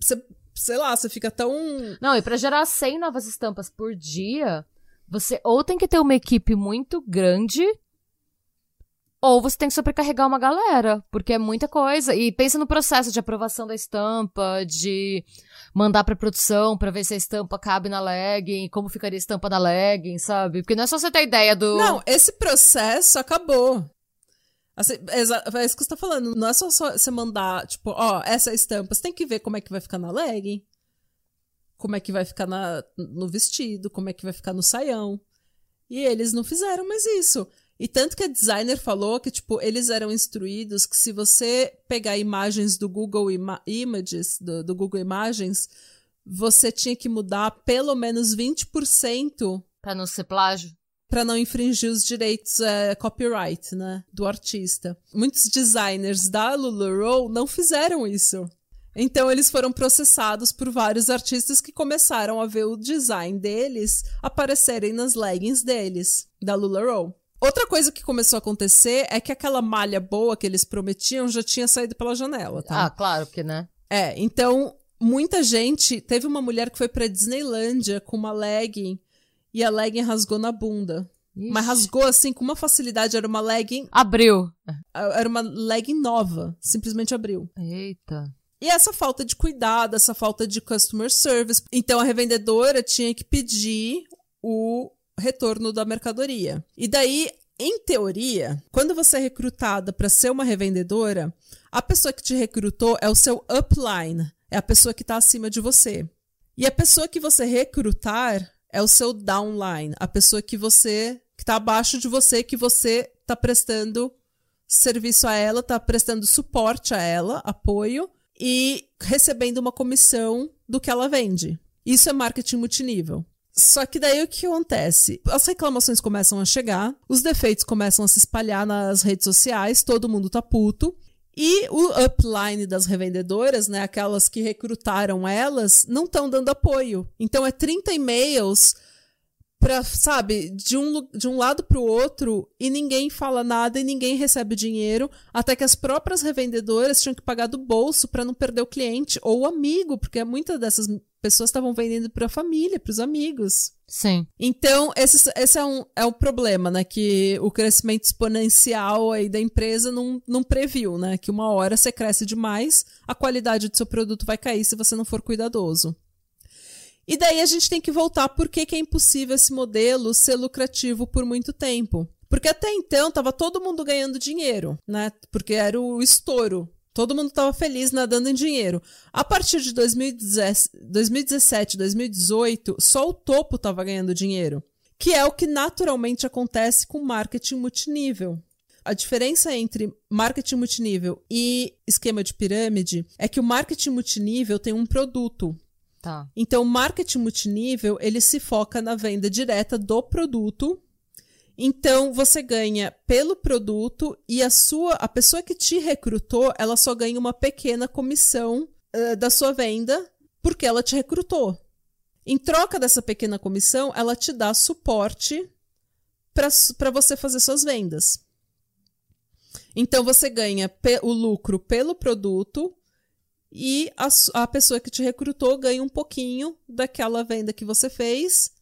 você, sei lá, você fica tão. Não, e pra gerar 100 novas estampas por dia, você ou tem que ter uma equipe muito grande ou você tem que sobrecarregar uma galera, porque é muita coisa. E pensa no processo de aprovação da estampa, de mandar pra produção pra ver se a estampa cabe na legging, como ficaria a estampa da legging, sabe? Porque não é só você ter ideia do. Não, esse processo acabou. Assim, é, isso que você tá falando. Não é só, só você mandar, tipo, ó, essa estampa. Você tem que ver como é que vai ficar na legging, como é que vai ficar na, no vestido, como é que vai ficar no saião. E eles não fizeram mais isso. E tanto que a designer falou que, tipo, eles eram instruídos que se você pegar imagens do Google Ima Images, do, do, Google Imagens, você tinha que mudar pelo menos 20%. Pra não ser plágio? Pra não infringir os direitos é, copyright, né? Do artista. Muitos designers da LuLaRoe não fizeram isso. Então eles foram processados por vários artistas que começaram a ver o design deles aparecerem nas leggings deles, da LuLaRoe. Outra coisa que começou a acontecer é que aquela malha boa que eles prometiam já tinha saído pela janela, tá? Ah, claro, porque, né? É, então muita gente. Teve uma mulher que foi pra Disneylândia com uma legging e a legging rasgou na bunda. Ixi. Mas rasgou assim com uma facilidade. Era uma legging. Abriu. Era uma legging nova. Simplesmente abriu. Eita. E essa falta de cuidado, essa falta de customer service. Então a revendedora tinha que pedir o retorno da mercadoria. E daí, em teoria, quando você é recrutada para ser uma revendedora, a pessoa que te recrutou é o seu upline, é a pessoa que está acima de você. E a pessoa que você recrutar é o seu downline, a pessoa que você que está abaixo de você, que você está prestando serviço a ela, está prestando suporte a ela, apoio e recebendo uma comissão do que ela vende. Isso é marketing multinível. Só que daí o que acontece? As reclamações começam a chegar, os defeitos começam a se espalhar nas redes sociais, todo mundo tá puto. E o upline das revendedoras, né, aquelas que recrutaram elas, não estão dando apoio. Então é 30 e-mails para, sabe, de um, de um lado para o outro e ninguém fala nada e ninguém recebe dinheiro, até que as próprias revendedoras tinham que pagar do bolso para não perder o cliente ou o amigo, porque muitas dessas pessoas estavam vendendo para a família, para os amigos. Sim. Então, esse, esse é, um, é o problema, né? Que o crescimento exponencial aí da empresa não, não previu, né? Que uma hora você cresce demais, a qualidade do seu produto vai cair se você não for cuidadoso. E daí a gente tem que voltar por que, que é impossível esse modelo ser lucrativo por muito tempo. Porque até então estava todo mundo ganhando dinheiro, né? Porque era o estouro. Todo mundo estava feliz nadando em dinheiro. A partir de 2017, 2018, só o topo estava ganhando dinheiro. Que é o que naturalmente acontece com marketing multinível. A diferença entre marketing multinível e esquema de pirâmide é que o marketing multinível tem um produto. Tá. Então, o marketing multinível, ele se foca na venda direta do produto. Então, você ganha pelo produto e a sua a pessoa que te recrutou, ela só ganha uma pequena comissão uh, da sua venda porque ela te recrutou. Em troca dessa pequena comissão, ela te dá suporte para você fazer suas vendas. Então, você ganha o lucro pelo produto e a, a pessoa que te recrutou ganha um pouquinho daquela venda que você fez.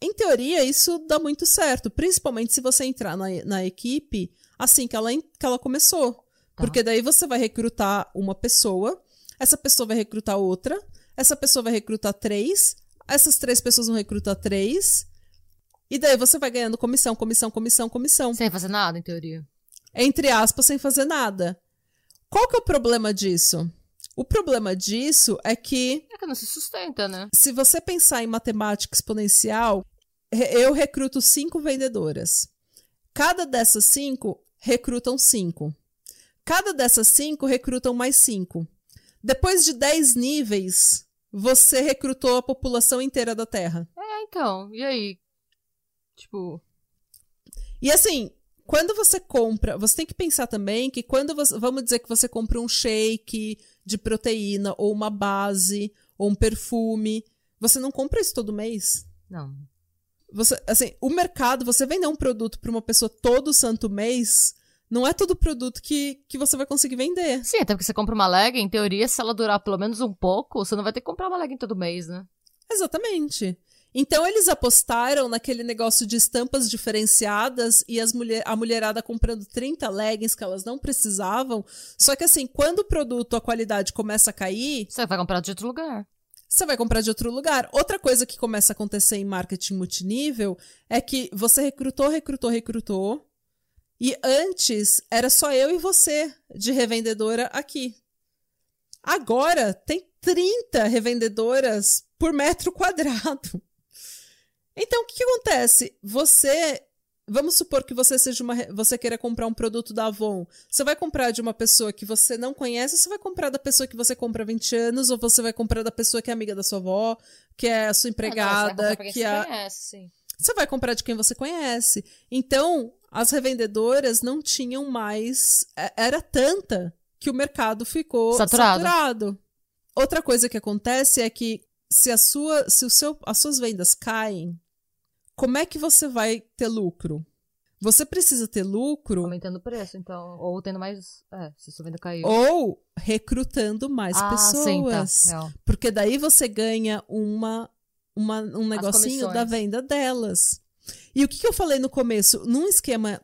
Em teoria, isso dá muito certo, principalmente se você entrar na, na equipe assim que ela, que ela começou. Tá. Porque daí você vai recrutar uma pessoa, essa pessoa vai recrutar outra, essa pessoa vai recrutar três, essas três pessoas vão recrutar três, e daí você vai ganhando comissão, comissão, comissão, comissão. Sem fazer nada, em teoria. Entre aspas, sem fazer nada. Qual que é o problema disso? O problema disso é que. É que não se sustenta, né? Se você pensar em matemática exponencial, eu recruto cinco vendedoras. Cada dessas cinco recrutam cinco. Cada dessas cinco recrutam mais cinco. Depois de dez níveis, você recrutou a população inteira da Terra. É, então. E aí? Tipo. E assim, quando você compra, você tem que pensar também que quando você, vamos dizer que você compra um shake de proteína ou uma base ou um perfume, você não compra isso todo mês? Não. Você, assim, o mercado, você vender um produto para uma pessoa todo santo mês, não é todo produto que, que você vai conseguir vender. Sim, até porque você compra uma leg, em teoria, se ela durar pelo menos um pouco, você não vai ter que comprar uma leg todo mês, né? Exatamente. Então eles apostaram naquele negócio de estampas diferenciadas e as mulher, a mulherada comprando 30 leggings que elas não precisavam. Só que assim, quando o produto, a qualidade começa a cair. Você vai comprar de outro lugar. Você vai comprar de outro lugar. Outra coisa que começa a acontecer em marketing multinível é que você recrutou, recrutou, recrutou. E antes era só eu e você de revendedora aqui. Agora tem 30 revendedoras por metro quadrado. Então, o que, que acontece? Você Vamos supor que você seja uma. Você queira comprar um produto da Avon. Você vai comprar de uma pessoa que você não conhece, ou você vai comprar da pessoa que você compra há 20 anos, ou você vai comprar da pessoa que é amiga da sua avó, que é a sua empregada, ah, não, que é. Conhece, você vai comprar de quem você conhece. Então, as revendedoras não tinham mais. É, era tanta que o mercado ficou saturado. saturado. outra coisa que acontece é que se, a sua, se o seu, as suas vendas caem, como é que você vai ter lucro? Você precisa ter lucro. Aumentando o preço, então. Ou tendo mais. É, se sua venda caiu. Ou recrutando mais ah, pessoas. Sim, tá. Porque daí você ganha uma, uma um negocinho da venda delas. E o que, que eu falei no começo? Num esquema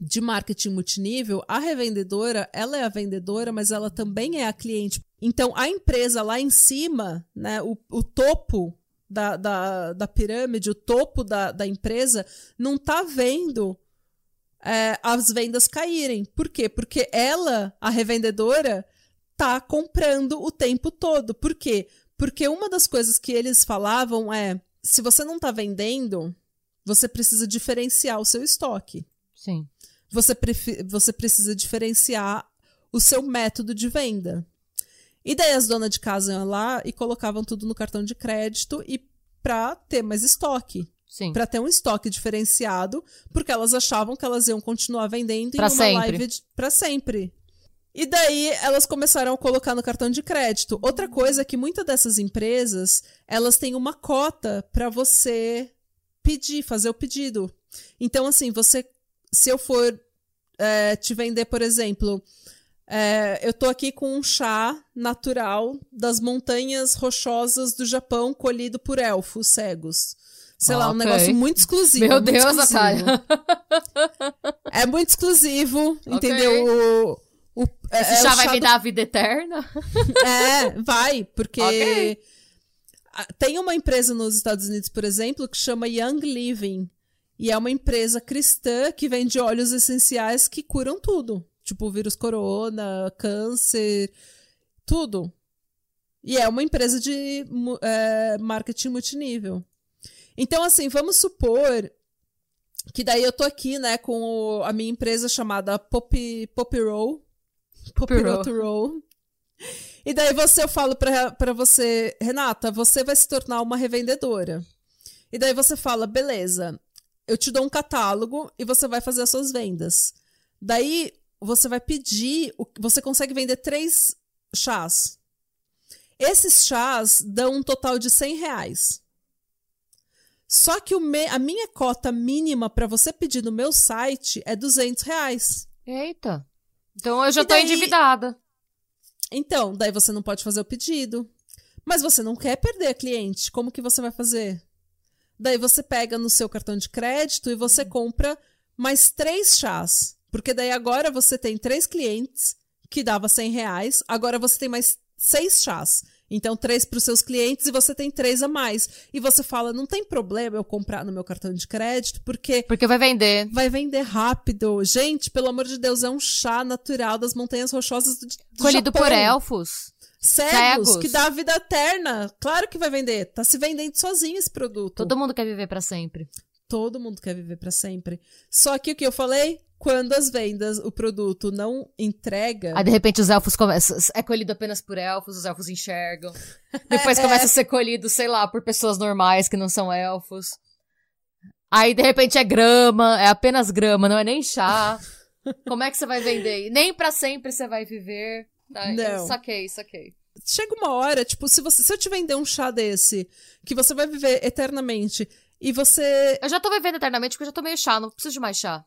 de marketing multinível, a revendedora, ela é a vendedora, mas ela também é a cliente. Então, a empresa lá em cima, né, o, o topo da, da, da pirâmide, o topo da, da empresa, não está vendo é, as vendas caírem. Por quê? Porque ela, a revendedora, tá comprando o tempo todo. Por quê? Porque uma das coisas que eles falavam é: se você não está vendendo, você precisa diferenciar o seu estoque. Sim. Você, você precisa diferenciar o seu método de venda. E daí as donas de casa iam lá e colocavam tudo no cartão de crédito e para ter mais estoque. Sim. Para ter um estoque diferenciado, porque elas achavam que elas iam continuar vendendo pra em uma sempre. live para sempre. E daí elas começaram a colocar no cartão de crédito. Outra coisa é que muitas dessas empresas, elas têm uma cota para você pedir, fazer o pedido. Então assim, você se eu for é, te vender, por exemplo, é, eu tô aqui com um chá natural das montanhas rochosas do Japão colhido por elfos cegos. Sei lá, um Ok. negócio muito exclusivo. Meu muito Deus, exclusivo. Natália. É muito exclusivo, Ok. entendeu? O, o, é, Esse é chá vai chá me do- dar a vida eterna? É, vai, porque Ok. a- tem uma empresa nos Estados Unidos, por exemplo, que chama Young Living. E é uma empresa cristã que vende óleos essenciais que curam tudo. Tipo vírus corona, câncer, tudo. E é uma empresa de é, marketing multinível. Então, assim, vamos supor que daí eu tô aqui, né, com o- a minha empresa chamada Pop, Pop Roll. Pop Roll. Roll. E daí você, eu falo pra, pra você, Renata, você vai se tornar uma revendedora. E daí você fala, beleza, eu te dou um catálogo e você vai fazer as suas vendas. Daí você vai pedir, você consegue vender três chás. Esses chás dão um total de 100 reais. Só que me- a minha cota mínima para você pedir no meu site é 200 reais. Eita. Então eu já E daí- endividada. Então, daí você não pode fazer o pedido. Mas você não quer perder a cliente. Como que você vai fazer? Daí você pega no seu cartão de crédito e você compra mais três chás. Porque daí agora você tem três clientes que dava 100 reais. Agora você tem mais seis chás. Então, três para os seus clientes e você tem três a mais. E você fala, não tem problema eu comprar no meu cartão de crédito, porque Porque vai vender. vai vender rápido. Gente, pelo amor de Deus, é um chá natural das montanhas rochosas do, do Colhido Japão. por elfos. Cegos, Cegos. que dá vida eterna. Claro que vai vender. Tá se vendendo sozinho esse produto. Todo mundo quer viver pra sempre. Todo mundo quer viver pra sempre. Só que o que eu falei, quando as vendas, o produto não entrega, Aí, de repente, os elfos começam. É colhido apenas por elfos, os elfos enxergam. Depois É. começa a ser colhido, sei lá, por pessoas normais que não são elfos. Aí, de repente, é grama, é apenas grama, não é nem chá. Como é que você vai vender? Nem pra sempre você vai viver. Tá? Não. Saquei, saquei. chega uma hora, tipo, se, você, se eu te vender um chá desse, que você vai viver eternamente, e você Eu já tô vivendo eternamente porque eu já tomei chá, não preciso de mais chá.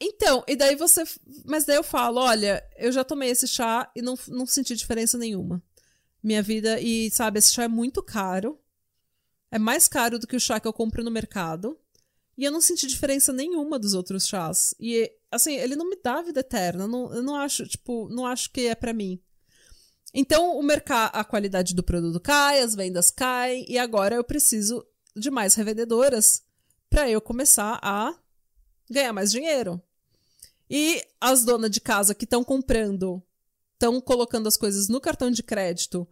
Então, e daí você. Mas daí eu falo: olha, eu já tomei esse chá e não, não senti diferença nenhuma. Minha vida, e sabe, esse chá é muito caro. É mais caro do que o chá que eu compro no mercado. E eu não senti diferença nenhuma dos outros chás. E, assim, ele não me dá vida eterna. Não, eu não acho, tipo, não acho que é pra mim. Então, o mercado, a qualidade do produto cai, as vendas caem, e agora eu preciso de mais revendedoras pra eu começar a ganhar mais dinheiro. E as donas de casa que estão comprando, estão colocando as coisas no cartão de crédito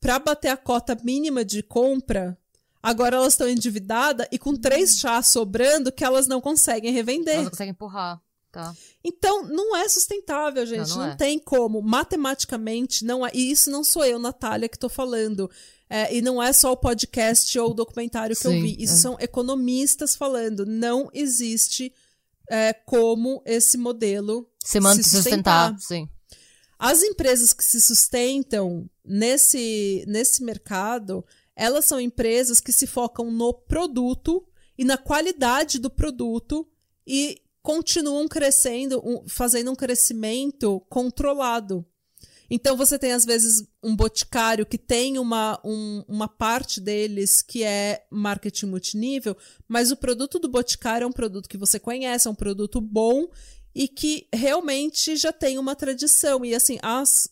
para bater a cota mínima de compra, agora elas estão endividadas e com três chás sobrando que elas não conseguem revender. Elas não conseguem empurrar, tá? Então, não é sustentável, gente. Não, Não, não é. tem como. Matematicamente, não é. E isso não sou eu, Natália, que tô falando. É, e não é só o podcast ou o documentário que eu Sim, vi. Isso é. são economistas falando. Não existe é, como esse modelo Se, se sustentar, sustentar. sim. As empresas que se sustentam nesse, nesse mercado, elas são empresas que se focam no produto e na qualidade do produto e continuam crescendo, um, fazendo um crescimento controlado. Então você tem, às vezes, um boticário que tem uma, um, uma parte deles que é marketing multinível, mas o produto do boticário é um produto que você conhece, é um produto bom e que realmente já tem uma tradição. E assim, as,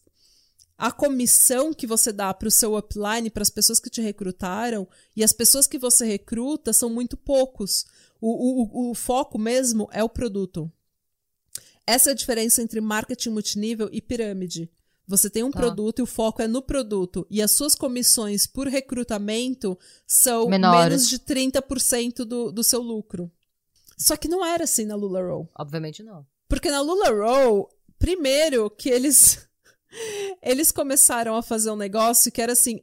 a comissão que você dá para o seu upline, para as pessoas que te recrutaram, e as pessoas que você recruta são muito poucos. O, o, o foco mesmo é o produto. Essa é a diferença entre marketing multinível e pirâmide. Você tem um tá. produto e o foco é no produto. E as suas comissões por recrutamento são Menores. menos de 30% do, do seu lucro. Só que não era assim na Lula Roll. Obviamente não. Porque na Lula Roll, primeiro que eles eles começaram a fazer um negócio que era assim,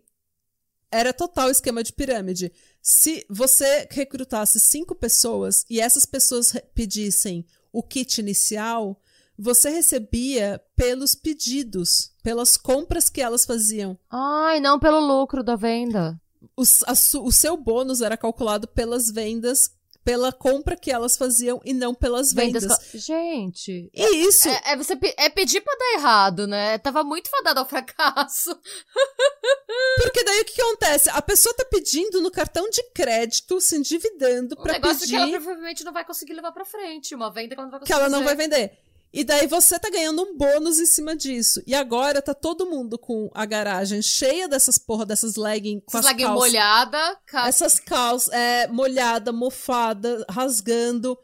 era total esquema de pirâmide. Se você recrutasse cinco pessoas e essas pessoas pedissem o kit inicial, você recebia pelos pedidos, pelas compras que elas faziam. Ai, não pelo lucro da venda. O, a, o seu bônus era calculado pelas vendas pela compra que elas faziam e não pelas vendas. vendas Gente. E isso. É, é, você, é pedir pra dar errado, né? Tava muito fadado ao fracasso. Porque daí o que, que, acontece? A pessoa tá pedindo no cartão de crédito, se endividando um pra negócio pedir. que ela provavelmente não vai conseguir levar pra frente. Uma venda que ela não vai conseguir. Que ela não fazer. vai vender. E daí você tá ganhando um bônus em cima disso. E agora tá todo mundo com a garagem cheia dessas porra, dessas leggings com Essas leggings molhada, cal... essas calças é, molhada, mofada, rasgando.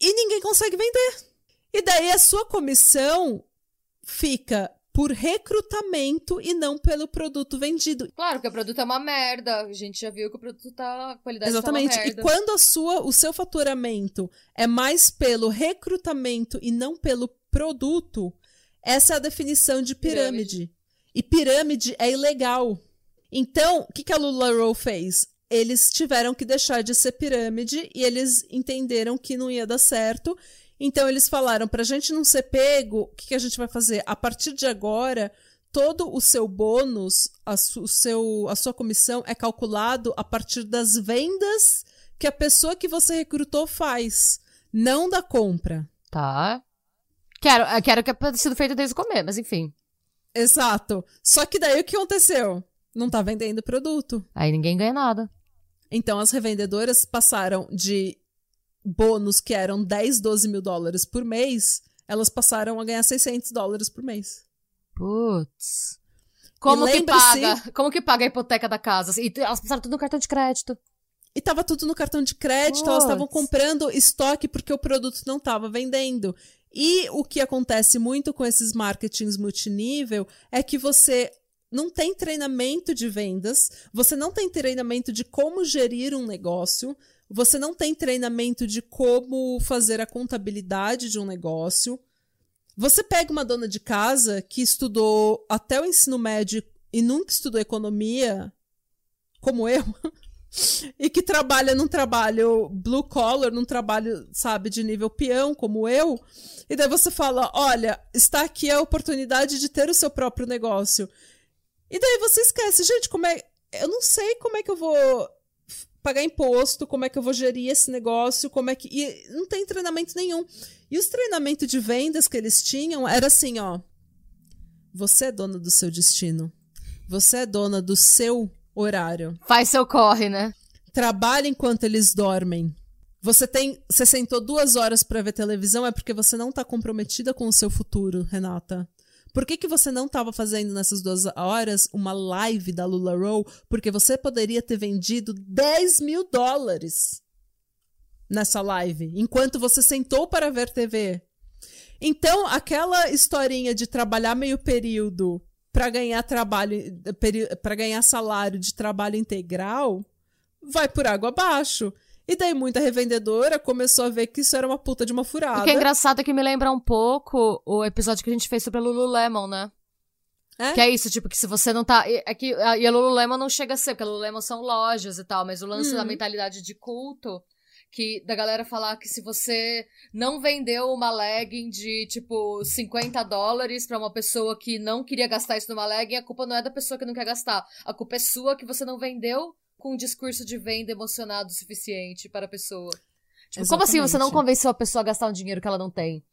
E ninguém consegue vender. E daí a sua comissão fica por recrutamento e não pelo produto vendido. Claro que o produto é uma merda. A gente já viu que o produto tá. A qualidade Exatamente. Tá uma merda. E quando a sua, o seu faturamento é mais pelo recrutamento e não pelo produto, essa é a definição de pirâmide. pirâmide. E pirâmide é ilegal. Então, o que, que a Lula Roll fez? Eles tiveram que deixar de ser pirâmide e eles entenderam que não ia dar certo então eles falaram: para a gente não ser pego, o que, que, a gente vai fazer? A partir de agora, todo o seu bônus, a, o seu, a sua comissão é calculado a partir das vendas que a pessoa que você recrutou faz, não da compra. Tá. Quero, quero que tenha sido feito desde o começo, mas enfim. Exato. Só que daí o que aconteceu? Não tá vendendo produto. Aí ninguém ganha nada. Então as revendedoras passaram de bônus que eram 10, 12 mil dólares por mês, elas passaram a ganhar 600 dólares por mês. Putz. Como que paga? Como que paga a hipoteca da casa? E elas passaram tudo no cartão de crédito. E tava tudo no cartão de crédito, Putz. elas estavam comprando estoque porque o produto não estava vendendo. E o que acontece muito com esses marketings multinível é que você não tem treinamento de vendas, você não tem treinamento de como gerir um negócio, você não tem treinamento de como fazer a contabilidade de um negócio. Você pega uma dona de casa que estudou até o ensino médio e nunca estudou economia, como eu, e que trabalha num trabalho blue collar, num trabalho, sabe, de nível peão, como eu, e daí você fala: olha, está aqui a oportunidade de ter o seu próprio negócio. E daí você esquece, gente, como é. Eu não sei como é que eu vou pagar imposto, como é que eu vou gerir esse negócio, como é que. E não tem treinamento nenhum. E os treinamentos de vendas que eles tinham era assim, ó. Você é dona do seu destino. Você é dona do seu horário. Faz seu corre, né? Trabalha enquanto eles dormem. Você tem. Você sentou duas horas para ver televisão, é porque você não tá comprometida com o seu futuro, Renata. Por que, que você não estava fazendo nessas duas horas uma live da Lula Roll? Porque você poderia ter vendido 10 mil dólares nessa live, enquanto você sentou para ver TV. Então, aquela historinha de trabalhar meio período para ganhar trabalho, para ganhar salário de trabalho integral, vai por água abaixo. E daí muita revendedora começou a ver que isso era uma puta de uma furada. O que é engraçado é que me lembra um pouco o episódio que a gente fez sobre a Lululemon, né? É? Que é isso, tipo, que se você não tá. É que, e a Lululemon não chega a ser, porque a Lululemon são lojas e tal, mas o lance da uhum. mentalidade de culto que da galera falar que se você não vendeu uma legging de tipo 50 dólares para uma pessoa que não queria gastar isso numa legging, a culpa não é da pessoa que não quer gastar. A culpa é sua que você não vendeu com um discurso de venda emocionado o suficiente para a pessoa. Tipo, como assim você não convenceu a pessoa a gastar um dinheiro que ela não tem?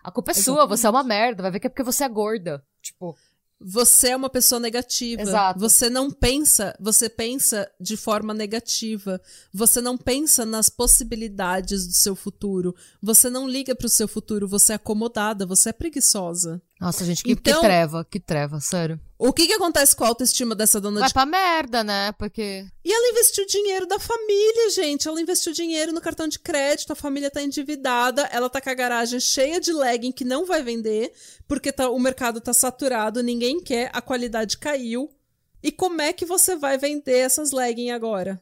A culpa é Exatamente. sua, você é uma merda, vai ver que é porque você é gorda. Tipo. Você é uma pessoa negativa. Exato. Você não pensa, você pensa de forma negativa. Você não pensa nas possibilidades do seu futuro. Você não liga pro seu futuro, você é acomodada, você é preguiçosa. Nossa, gente, que, então, que treva, que treva, sério. O que que acontece com a autoestima dessa dona Vai de... pra merda, né? Porque... E ela investiu dinheiro da família, gente. Ela investiu dinheiro no cartão de crédito, a família tá endividada, ela tá com a garagem cheia de legging que não vai vender, porque tá, o mercado tá saturado, ninguém quer, a qualidade caiu. E como é que você vai vender essas legging agora?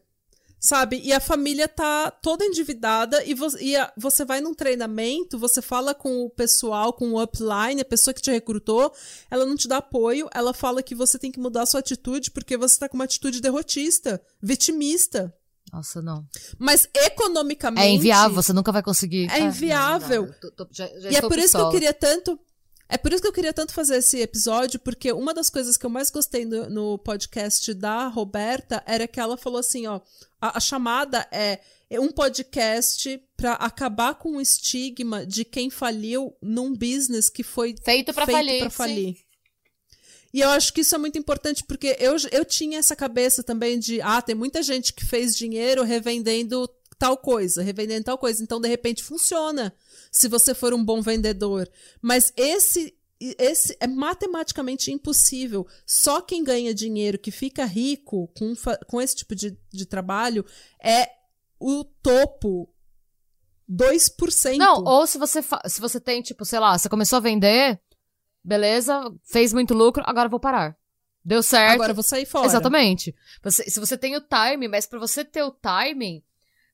Sabe? E a família tá toda endividada e, vo e a, você vai num treinamento, você fala com o pessoal, com o upline, a pessoa que te recrutou, ela não te dá apoio, ela fala que você tem que mudar a sua atitude porque você tá com uma atitude derrotista, vitimista. Nossa, não. Mas economicamente. É inviável, você nunca vai conseguir. É inviável. Não, não, tô, tô, já, já e é por isso que eu queria tanto. É por isso que eu queria tanto fazer esse episódio, porque uma das coisas que eu mais gostei no, no podcast da Roberta era que ela falou assim: ó, a, a chamada é, é um podcast para acabar com o estigma de quem faliu num business que foi feito para falir. falir. E eu acho que isso é muito importante, porque eu, eu tinha essa cabeça também de, ah, tem muita gente que fez dinheiro revendendo tal coisa, revendendo tal coisa. Então, de repente, funciona se você for um bom vendedor. Mas esse esse é matematicamente impossível. Só quem ganha dinheiro, que fica rico com, com esse tipo de, de trabalho, é o topo 2%. Não, ou se você, se você tem, tipo, sei lá, você começou a vender, beleza, fez muito lucro, agora vou parar. Deu certo. Agora vou sair fora. Exatamente. Você, se você tem o time, mas para você ter o timing,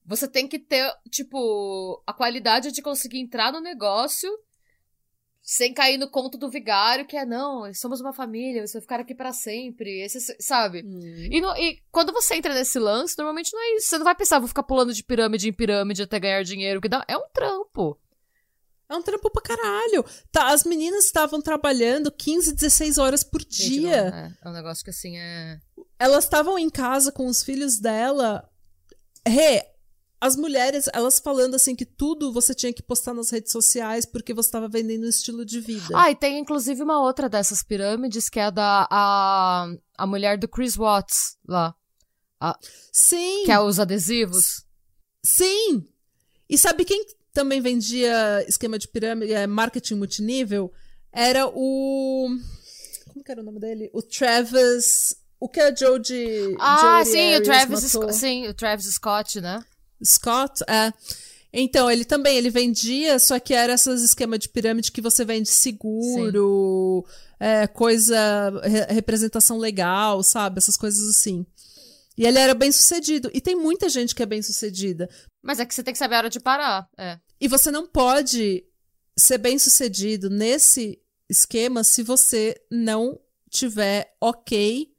você tem que ter, tipo, a qualidade de conseguir entrar no negócio sem cair no conto do vigário, que é, não, somos uma família, você vai ficar aqui para sempre, esse, sabe? Hum. E, no, e, quando você entra nesse lance, normalmente não é isso. Você não vai pensar, vou ficar pulando de pirâmide em pirâmide até ganhar dinheiro, que dá, é um trampo. É um trampo pra caralho. Tá, as meninas estavam trabalhando 15, 16 horas por Gente, dia. Não, é, é um negócio que assim é. Elas estavam em casa com os filhos dela. Rê, as mulheres, elas falando assim que tudo você tinha que postar nas redes sociais porque você estava vendendo um estilo de vida. Ah, e tem inclusive uma outra dessas pirâmides que é a da a, a mulher do Chris Watts lá. A, Sim. Que é os adesivos. Sim. E sabe quem também vendia esquema de pirâmide, é, marketing multinível? Era o como que era o nome dele? O Travis o que é Joe de. Ah, Joe sim, o Travis, sim, o Travis Scott, né? Scott, é. Então, ele também, ele vendia, só que era esses esquema de pirâmide que você vende seguro, é, coisa, re representação legal, sabe? Essas coisas assim. E ele era bem sucedido. E tem muita gente que é bem sucedida. Mas é que você tem que saber a hora de parar. É. E você não pode ser bem sucedido nesse esquema se você não tiver ok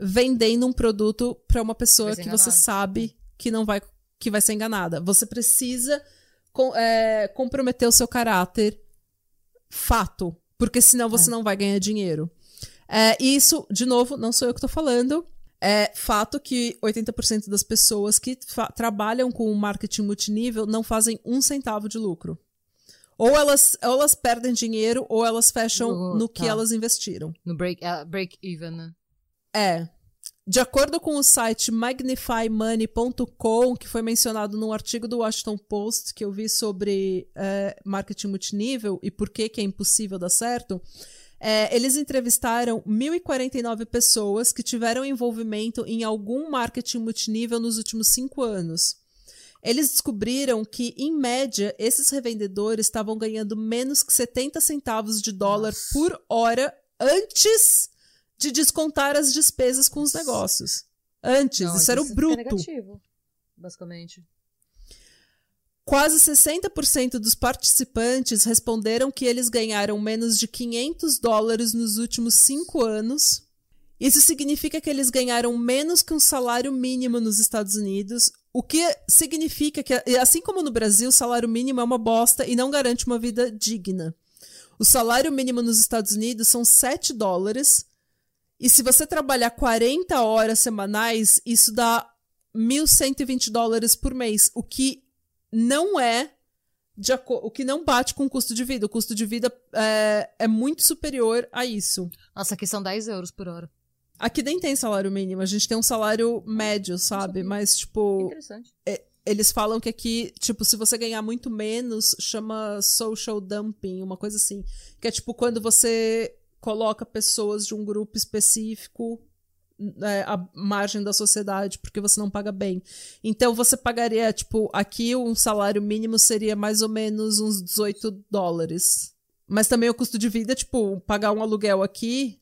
vendendo um produto para uma pessoa que você sabe que não vai que vai ser enganada. Você precisa com, é, comprometer o seu caráter fato, porque senão você é. não vai ganhar dinheiro. É, isso, de novo, não sou eu que estou falando. É fato que 80% das pessoas que trabalham com marketing multinível não fazem um centavo de lucro. Ou elas, ou elas perdem dinheiro, ou elas fecham no, no que tá. elas investiram. No break, uh, break even, né? É. De acordo com o site magnifymoney.com, que foi mencionado num artigo do Washington Post que eu vi sobre é, marketing multinível e por que, que é impossível dar certo, é, eles entrevistaram 1.049 pessoas que tiveram envolvimento em algum marketing multinível nos últimos cinco anos. Eles descobriram que, em média, esses revendedores estavam ganhando menos que 70 centavos de dólar Nossa. por hora antes de descontar as despesas com os negócios. Antes, Não, isso era o bruto. negativo, basicamente. Quase 60% dos participantes responderam que eles ganharam menos de 500 dólares nos últimos cinco anos. Isso significa que eles ganharam menos que um salário mínimo nos Estados Unidos, o que significa que, assim como no Brasil, o salário mínimo é uma bosta e não garante uma vida digna. O salário mínimo nos Estados Unidos são 7 dólares, e se você trabalhar 40 horas semanais, isso dá 1.120 dólares por mês, o que não é de o que não bate com o custo de vida. O custo de vida é, é muito superior a isso. Nossa, aqui são 10 euros por hora. Aqui nem tem salário mínimo, a gente tem um salário médio, sabe? Mas, tipo. Interessante. É, eles falam que aqui, tipo, se você ganhar muito menos, chama social dumping, uma coisa assim. Que é tipo quando você coloca pessoas de um grupo específico é, à margem da sociedade, porque você não paga bem. Então você pagaria, tipo, aqui um salário mínimo seria mais ou menos uns 18 dólares. Mas também o custo de vida, tipo, pagar um aluguel aqui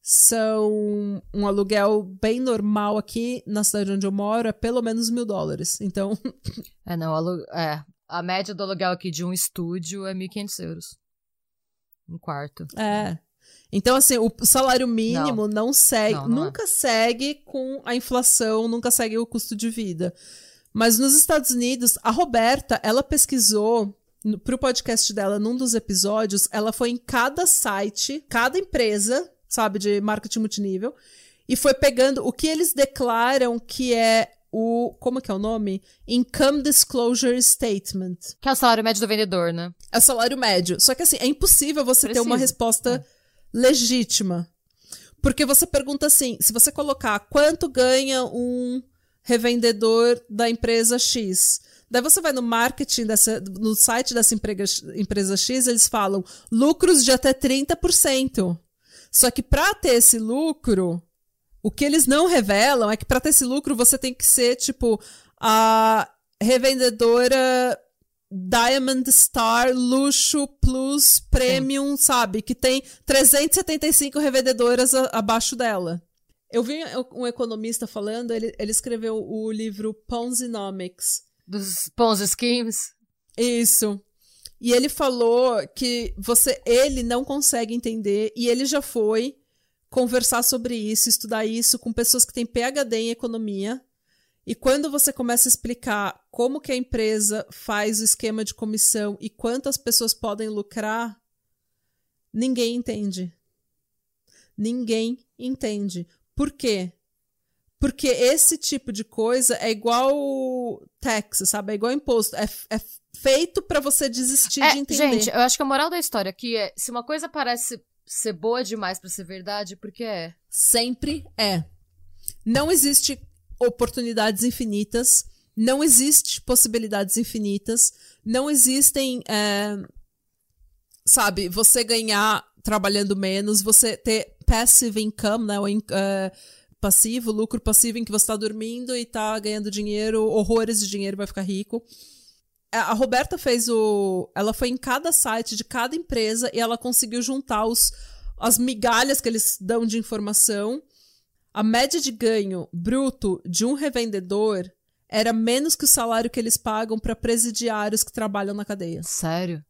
são um aluguel bem normal aqui na cidade onde eu moro, é pelo menos mil dólares. Então. É, não, alu... é, a média do aluguel aqui de um estúdio é 1.500 euros. Um quarto. É. Então, assim, o salário mínimo não, não segue, não, não é. nunca é. segue com a inflação, nunca segue o custo de vida. Mas nos Estados Unidos, a Roberta, ela pesquisou pro podcast dela, num dos episódios, ela foi em cada site, cada empresa sabe, de marketing multinível, e foi pegando o que eles declaram que é o. Como que é o nome? Income Disclosure Statement. Que é o salário médio do vendedor, né? É o salário médio. Só que assim, é impossível você Preciso. ter uma resposta é. Legítima. Porque você pergunta assim: se você colocar quanto ganha um revendedor da empresa X. Daí você vai no marketing dessa, no site dessa empresa X, eles falam lucros de até 30%. Só que para ter esse lucro, o que eles não revelam é que para ter esse lucro você tem que ser tipo a revendedora Diamond Star Luxo Plus Premium, Sim. sabe? Que tem 375 revendedoras a, abaixo dela. Eu vi um economista falando, ele, ele escreveu o livro Ponzinomics. Dos Ponzi Schemes? Isso. E ele falou que você, ele não consegue entender e ele já foi conversar sobre isso, estudar isso com pessoas que têm PhD em economia. E quando você começa a explicar como que a empresa faz o esquema de comissão e quantas pessoas podem lucrar, ninguém entende. Ninguém entende. Por quê? Porque esse tipo de coisa é igual tax, sabe? É igual imposto. É, é feito para você desistir é, de entender. Gente, eu acho que a moral da história aqui é: se uma coisa parece ser boa demais para ser verdade, porque é. Sempre é. Não existe oportunidades infinitas, não existe possibilidades infinitas, não existem. É, sabe, você ganhar trabalhando menos, você ter passive income, né? Ou, uh, passivo, lucro passivo em que você está dormindo e está ganhando dinheiro, horrores de dinheiro, vai ficar rico. A Roberta fez o. Ela foi em cada site de cada empresa e ela conseguiu juntar os, as migalhas que eles dão de informação. A média de ganho bruto de um revendedor era menos que o salário que eles pagam para presidiários que trabalham na cadeia. Sério?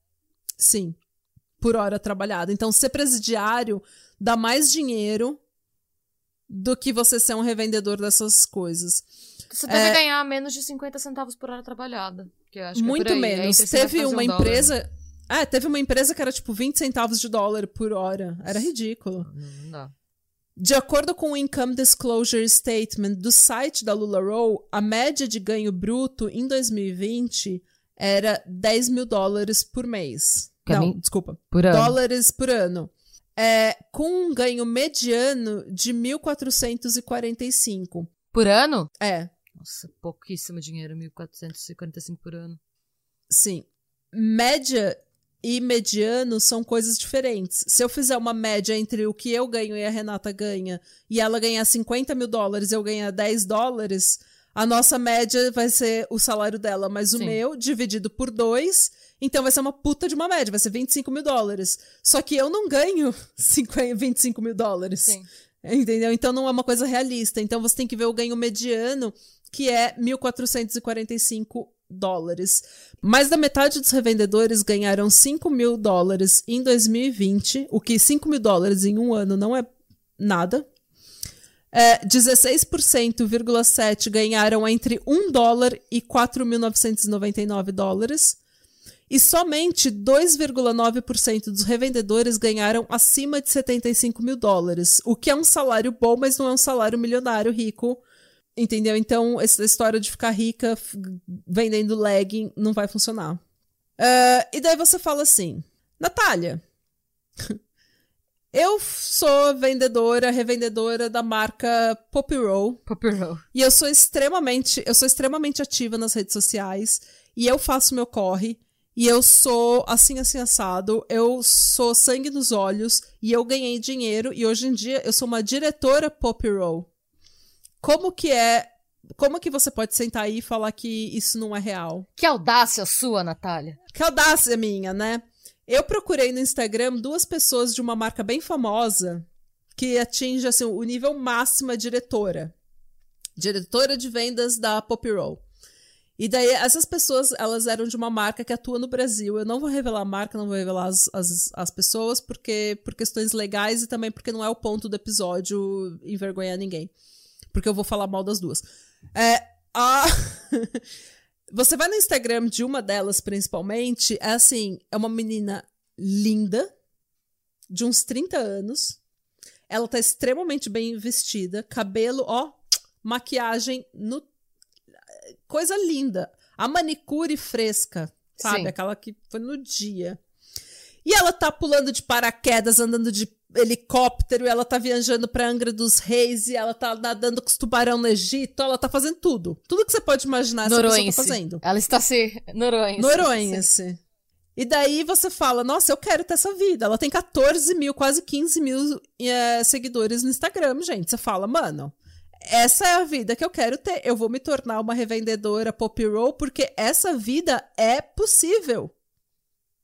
Sim. Por hora trabalhada. Então, ser presidiário dá mais dinheiro do que você ser um revendedor dessas coisas. Você deve é, ganhar menos de 50 centavos por hora trabalhada. Que eu acho é muito é menos. Teve uma um empresa. Dólar. Ah, teve uma empresa que era tipo 20 centavos de dólar por hora. Era ridículo. Não dá. De acordo com o Income Disclosure Statement do site da LuLaRoe, a média de ganho bruto em 2020 era 10 mil dólares por mês. Que Não, desculpa. Por ano. Dólares por ano é, com um ganho mediano de 1.445. Por ano? É. Nossa, pouquíssimo dinheiro, 1.445 por ano. Sim. Média e mediano são coisas diferentes. Se eu fizer uma média entre o que eu ganho e a Renata ganha, e ela ganhar 50 mil dólares e eu ganhar 10 dólares, a nossa média vai ser o salário dela mais o Sim. meu, dividido por dois então vai ser uma puta de uma média, vai ser 25 mil dólares. Só que eu não ganho 50, 25 mil dólares. Sim. Entendeu? Então não é uma coisa realista. Então você tem que ver o ganho mediano, que é 1.445 dólares. Mais da metade dos revendedores ganharam 5 mil dólares em 2020, o que 5 mil dólares em um ano não é nada. É, 16,7% ganharam entre 1 dólar e 4.999 dólares. E somente 2,9% dos revendedores ganharam acima de 75 mil dólares, o que é um salário bom, mas não é um salário milionário rico. Entendeu? Então, essa história de ficar rica vendendo legging não vai funcionar. Uh, e daí você fala assim: Natália, eu sou vendedora, revendedora da marca Poppy Roll. Poppy Roll. E eu sou extremamente, eu sou extremamente ativa nas redes sociais e eu faço meu corre e eu sou assim, assim, assado. Eu sou sangue nos olhos. E eu ganhei dinheiro. E hoje em dia eu sou uma diretora pop roll. Como que é. Como que você pode sentar aí e falar que isso não é real? Que audácia sua, Natália. Que audácia minha, né? Eu procurei no Instagram duas pessoas de uma marca bem famosa que atinge assim, o nível máximo diretora. Diretora de vendas da Pop Roll. E daí, essas pessoas, elas eram de uma marca que atua no Brasil. Eu não vou revelar a marca, não vou revelar as, as, as pessoas, porque por questões legais e também porque não é o ponto do episódio envergonhar ninguém. Porque eu vou falar mal das duas. É, a... Você vai no Instagram de uma delas, principalmente, é assim, é uma menina linda, de uns 30 anos. Ela tá extremamente bem vestida, cabelo, ó, maquiagem no coisa linda. A manicure fresca, sabe? Sim. Aquela que foi no dia. E ela tá pulando de paraquedas, andando de helicóptero, ela tá viajando pra Angra dos Reis, e ela tá nadando com os tubarão no Egito, ela tá fazendo tudo. Tudo que você pode imaginar essa pessoa tá fazendo. Ela está se... Noronhense. Noronhense. E daí você fala, nossa, eu quero ter essa vida. Ela tem 14 mil, quase 15 mil é, seguidores no Instagram, gente. Você fala, mano, essa é a vida que eu quero ter. Eu vou me tornar uma revendedora pop roll porque essa vida é possível.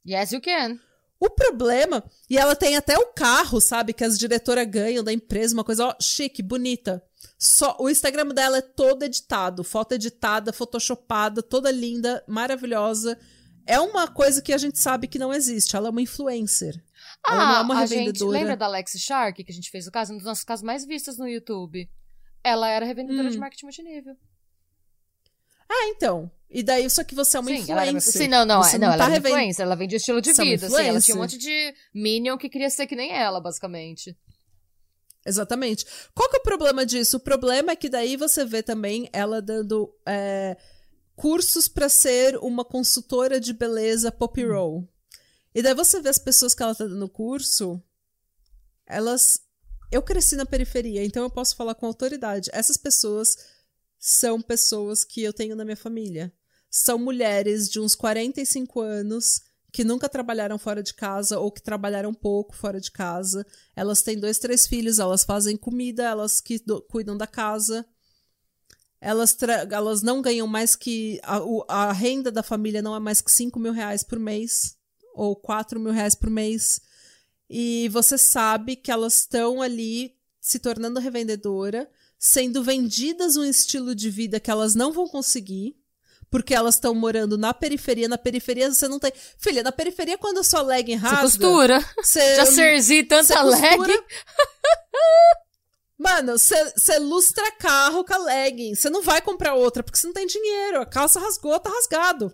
Yes, you can. O problema, e ela tem até o carro, sabe, que as diretoras ganham da empresa, uma coisa ó, chique, bonita. Só o Instagram dela é todo editado, foto editada, photoshopada, toda linda, maravilhosa. É uma coisa que a gente sabe que não existe. Ela é uma influencer. Ah, ela não é uma a gente lembra da Lexi Shark que a gente fez o caso, um dos nossos casos mais vistos no YouTube. Ela era revendedora hum. de marketing multinível. Ah, então. E daí, só que você é uma sim, influencer. Era, sim, não, não. Você não, não ela tá é influencer. Ela vende estilo de você vida. É assim, ela tinha um monte de Minion que queria ser que nem ela, basicamente. Exatamente. Qual que é o problema disso? O problema é que daí você vê também ela dando é, cursos para ser uma consultora de beleza pop hum. roll. Hum. E daí você vê as pessoas que ela tá dando curso, elas eu cresci na periferia, então eu posso falar com autoridade. Essas pessoas são pessoas que eu tenho na minha família. São mulheres de uns 45 anos que nunca trabalharam fora de casa ou que trabalharam pouco fora de casa. Elas têm dois, três filhos, elas fazem comida, elas que cuidam da casa. Elas, elas não ganham mais que. A, a renda da família não é mais que 5 mil reais por mês, ou 4 mil reais por mês e você sabe que elas estão ali se tornando revendedora, sendo vendidas um estilo de vida que elas não vão conseguir, porque elas estão morando na periferia. Na periferia você não tem. Filha, na periferia, quando a sua legging rasga. Você costura. Você, Já serzi tanta legging. Mano, você lustra carro com a legging. Você não vai comprar outra, porque você não tem dinheiro. A calça rasgou, tá rasgado.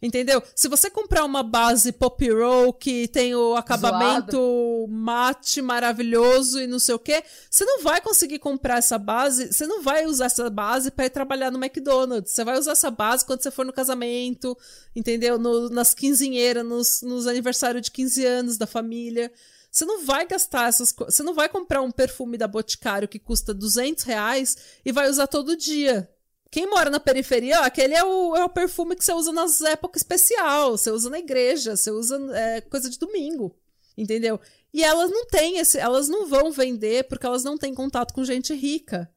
Entendeu? Se você comprar uma base pop roll que tem o acabamento Zoado. mate maravilhoso e não sei o que, você não vai conseguir comprar essa base, você não vai usar essa base para ir trabalhar no McDonald's. Você vai usar essa base quando você for no casamento, entendeu? No, nas quinzinheiras, nos, nos aniversários de 15 anos da família. Você não vai gastar essas coisas. Você não vai comprar um perfume da Boticário que custa 200 reais e vai usar todo dia. Quem mora na periferia, ó, aquele é o, é o perfume que você usa nas épocas especial, você usa na igreja, você usa é, coisa de domingo, entendeu? E elas não têm esse, elas não vão vender porque elas não têm contato com gente rica.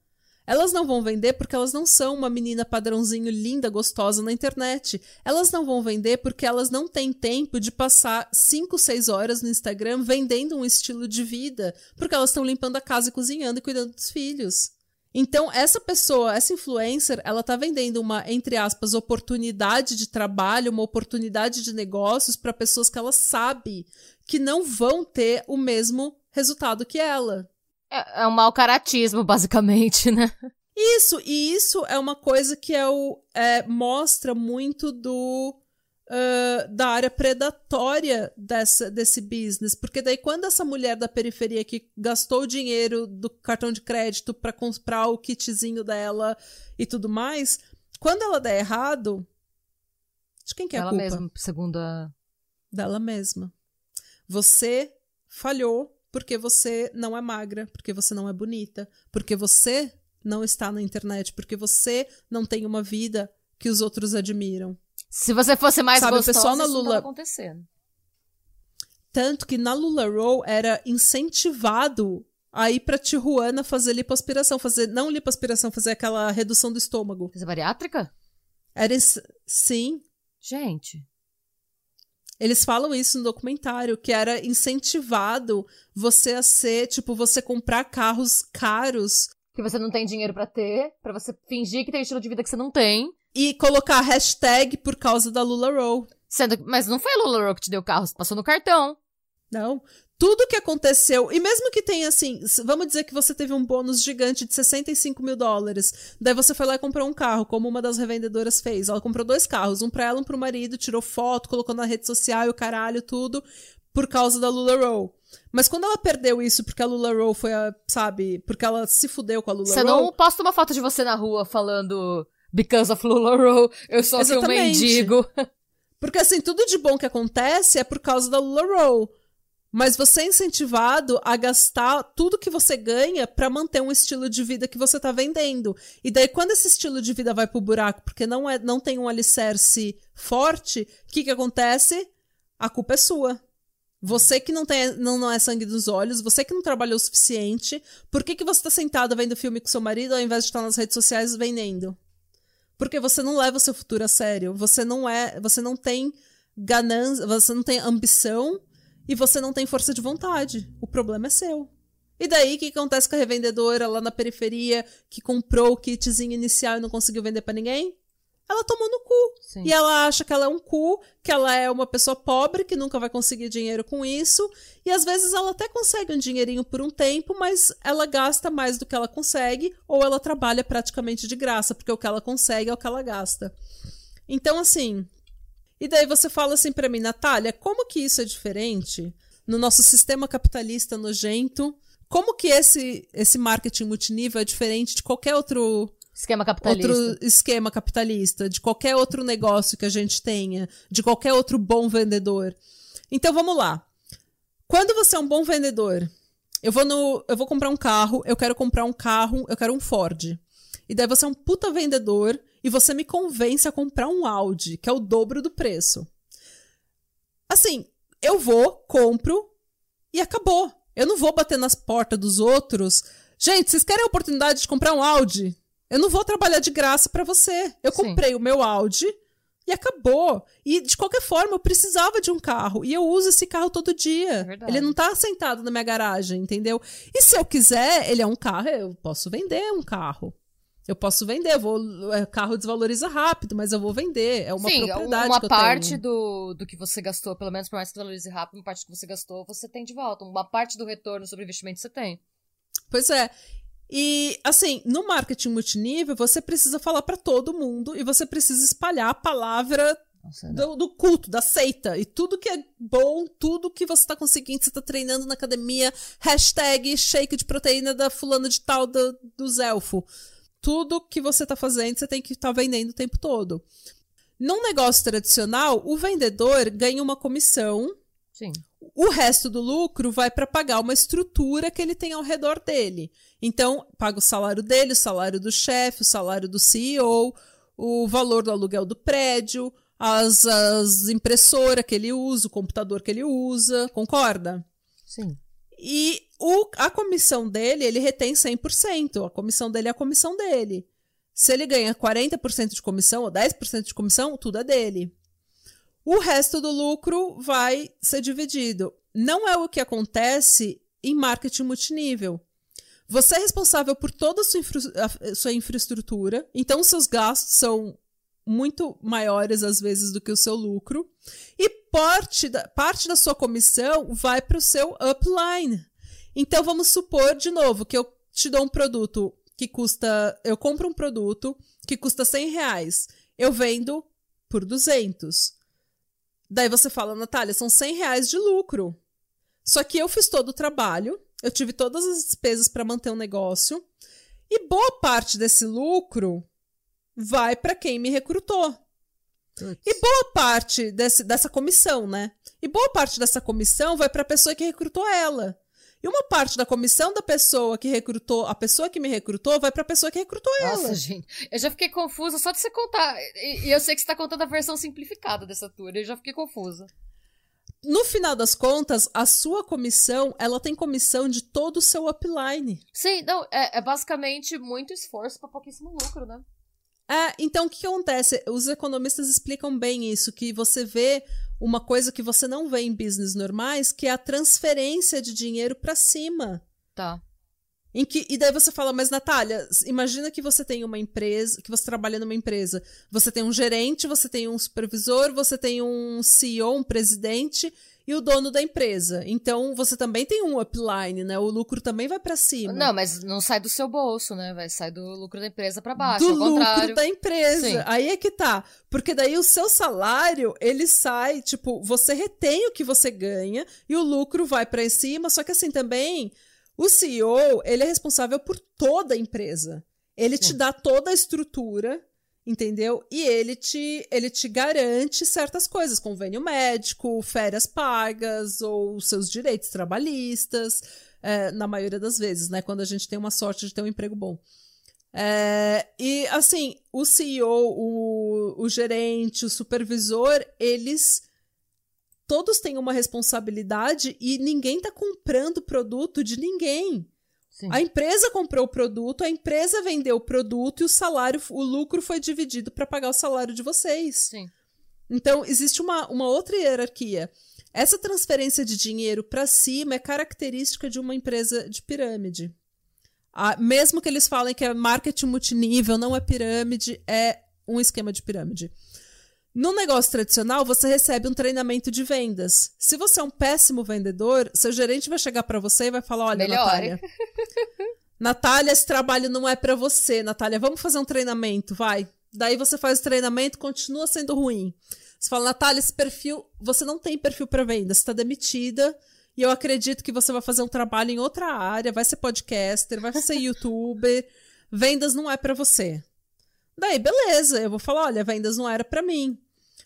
Elas não vão vender porque elas não são uma menina padrãozinho linda, gostosa na internet. Elas não vão vender porque elas não têm tempo de passar 5, 6 horas no Instagram vendendo um estilo de vida, porque elas estão limpando a casa e cozinhando e cuidando dos filhos. Então, essa pessoa, essa influencer, ela tá vendendo uma, entre aspas, oportunidade de trabalho, uma oportunidade de negócios para pessoas que ela sabe que não vão ter o mesmo resultado que ela. É, é um mau caratismo, basicamente, né? Isso, e isso é uma coisa que é o, é, mostra muito do. Uh, da área predatória dessa, desse business. Porque daí, quando essa mulher da periferia que gastou o dinheiro do cartão de crédito para comprar o kitzinho dela e tudo mais, quando ela der errado, de quem que é a Ela culpa? mesma, segundo a. Dela mesma. Você falhou porque você não é magra, porque você não é bonita, porque você não está na internet, porque você não tem uma vida que os outros admiram. Se você fosse mais Sabe, gostosa, pessoal na isso Lula- acontecendo. Tanto que na Lula Row era incentivado a ir pra Tijuana fazer lipoaspiração, fazer não lipoaspiração, fazer aquela redução do estômago. Coisa bariátrica? Era sim, Gente. Eles falam isso no documentário, que era incentivado você a ser, tipo, você comprar carros caros Que você não tem dinheiro pra ter, pra você fingir que tem estilo de vida que você não tem. E colocar hashtag por causa da Lula Row. Sendo, mas não foi a Lula Rowe que te deu o carro, você passou no cartão. Não. Tudo que aconteceu, e mesmo que tenha assim, vamos dizer que você teve um bônus gigante de 65 mil dólares, daí você foi lá e comprou um carro, como uma das revendedoras fez. Ela comprou dois carros, um pra ela, um pro marido, tirou foto, colocou na rede social e o caralho, tudo, por causa da Lula Row. Mas quando ela perdeu isso porque a Lula Row foi a, sabe, porque ela se fudeu com a Lula Você Row. não posta uma foto de você na rua falando Because of Lula Rowe, eu sou aqui um mendigo. Porque assim, tudo de bom que acontece é por causa da Lula Row. Mas você é incentivado a gastar tudo que você ganha pra manter um estilo de vida que você tá vendendo. E daí, quando esse estilo de vida vai pro buraco porque não, é, não tem um alicerce forte, o que que acontece? A culpa é sua. Você que não, tem, não, não é sangue dos olhos, você que não trabalhou o suficiente, por que, que você tá sentado vendo filme com seu marido ao invés de estar nas redes sociais vendendo? Porque você não leva o seu futuro a sério. Você não é. Você não tem ganância, você não tem ambição e você não tem força de vontade. O problema é seu. E daí, o que acontece com a revendedora lá na periferia que comprou o kitzinho inicial e não conseguiu vender pra ninguém? Ela tomou no cu. Sim. E ela acha que ela é um cu, que ela é uma pessoa pobre, que nunca vai conseguir dinheiro com isso. E às vezes ela até consegue um dinheirinho por um tempo, mas ela gasta mais do que ela consegue, ou ela trabalha praticamente de graça, porque o que ela consegue é o que ela gasta. Então, assim. E daí você fala assim pra mim, Natália, como que isso é diferente no nosso sistema capitalista nojento? Como que esse, esse marketing multinível é diferente de qualquer outro Esquema capitalista. outro esquema capitalista, de qualquer outro negócio que a gente tenha, de qualquer outro bom vendedor. Então vamos lá. Quando você é um bom vendedor, eu vou no, eu vou comprar um carro, eu quero comprar um carro, eu quero um Ford. E daí você é um puta vendedor e você me convence a comprar um Audi, que é o dobro do preço. Assim, eu vou, compro e acabou. Eu não vou bater nas portas dos outros. Gente, vocês querem a oportunidade de comprar um Audi? Eu não vou trabalhar de graça pra você. Eu Sim. comprei o meu Audi e acabou. E de qualquer forma, eu precisava de um carro. E eu uso esse carro todo dia. verdade. ele não tá sentado na minha garagem, entendeu? E se eu quiser, ele é um carro, eu posso vender um carro. Eu posso vender, eu vou, é, carro desvaloriza rápido, mas eu vou vender. É uma Sim, propriedade uma que eu parte tenho. do, do que você gastou, pelo menos por mais que valorize rápido, uma parte que você gastou, você tem de volta. Uma parte do retorno sobre investimento você tem. Pois é. E, assim, no marketing multinível, você precisa falar pra todo mundo e você precisa espalhar a palavra Nossa, do, do culto, da seita. E tudo que é bom, tudo que você tá conseguindo, você tá treinando na academia, hashtag shake de proteína da fulana de tal do, dos elfo. Tudo que você tá fazendo, você tem que estar vendendo o tempo todo. Num negócio tradicional, o vendedor ganha uma comissão Sim. O resto do lucro vai para pagar uma estrutura que ele tem ao redor dele. Então, paga o salário dele, o salário do chefe, o salário do CEO, o valor do aluguel do prédio, as, as impressoras que ele usa, o computador que ele usa, concorda? Sim. E o, a comissão dele, ele retém 100%. A comissão dele é a comissão dele. Se ele ganha 40% de comissão ou 10% de comissão, tudo é dele. O resto do lucro vai ser dividido. Não é o que acontece em marketing multinível. Você é responsável por toda a sua, infra a sua infraestrutura, então seus gastos são muito maiores às vezes do que o seu lucro. E parte da, parte da sua comissão vai para o seu upline. Então vamos supor, de novo, que eu te dou um produto que custa. Eu compro um produto que custa 100 reais. Eu vendo por 200. Daí você fala, Natália, são 100 reais de lucro. Só que eu fiz todo o trabalho, eu tive todas as despesas para manter o negócio. E boa parte desse lucro vai para quem me recrutou. E boa parte desse, dessa comissão, né? E boa parte dessa comissão vai para a pessoa que recrutou ela. E uma parte da comissão da pessoa que recrutou, a pessoa que me recrutou, vai para a pessoa que recrutou Nossa, ela. Nossa, gente. Eu já fiquei confusa só de você contar. E, e eu sei que você tá contando a versão simplificada dessa tour. Eu já fiquei confusa. No final das contas, a sua comissão, ela tem comissão de todo o seu upline. Sim, não, é, é basicamente muito esforço para pouquíssimo lucro, né? É, então o que acontece? Os economistas explicam bem isso, que você vê uma coisa que você não vê em business normais, que é a transferência de dinheiro para cima. Tá. Em que, e daí você fala, mas Natália, imagina que você tem uma empresa, que você trabalha numa empresa. Você tem um gerente, você tem um supervisor, você tem um CEO, um presidente, e o dono da empresa. Então você também tem um upline, né? O lucro também vai para cima. Não, mas não sai do seu bolso, né? Vai sair do lucro da empresa para baixo. Do lucro contrário. da empresa. Sim. Aí é que tá. Porque daí o seu salário, ele sai, tipo, você retém o que você ganha e o lucro vai para cima. Só que assim também, o CEO, ele é responsável por toda a empresa. Ele te dá toda a estrutura entendeu? E ele te, ele te garante certas coisas, convênio médico, férias pagas ou seus direitos trabalhistas, é, na maioria das vezes, né? Quando a gente tem uma sorte de ter um emprego bom. É, e assim, o CEO, o, o gerente, o supervisor, eles todos têm uma responsabilidade e ninguém tá comprando produto de ninguém. Sim. A empresa comprou o produto, a empresa vendeu o produto e o salário, o lucro foi dividido para pagar o salário de vocês. Sim. Então, existe uma, uma outra hierarquia. Essa transferência de dinheiro para cima é característica de uma empresa de pirâmide. Ah, mesmo que eles falem que é marketing multinível, não é pirâmide, é um esquema de pirâmide. No negócio tradicional, você recebe um treinamento de vendas. Se você é um péssimo vendedor, seu gerente vai chegar para você e vai falar: Olha, Melhore. Natália, Natália, esse trabalho não é para você. Natália, vamos fazer um treinamento, vai. Daí você faz o treinamento, continua sendo ruim. Você fala, Natália, esse perfil, você não tem perfil para venda, você está demitida. E eu acredito que você vai fazer um trabalho em outra área, vai ser podcaster, vai ser youtuber. Vendas não é para você. Daí, beleza, eu vou falar, olha, vendas não era para mim.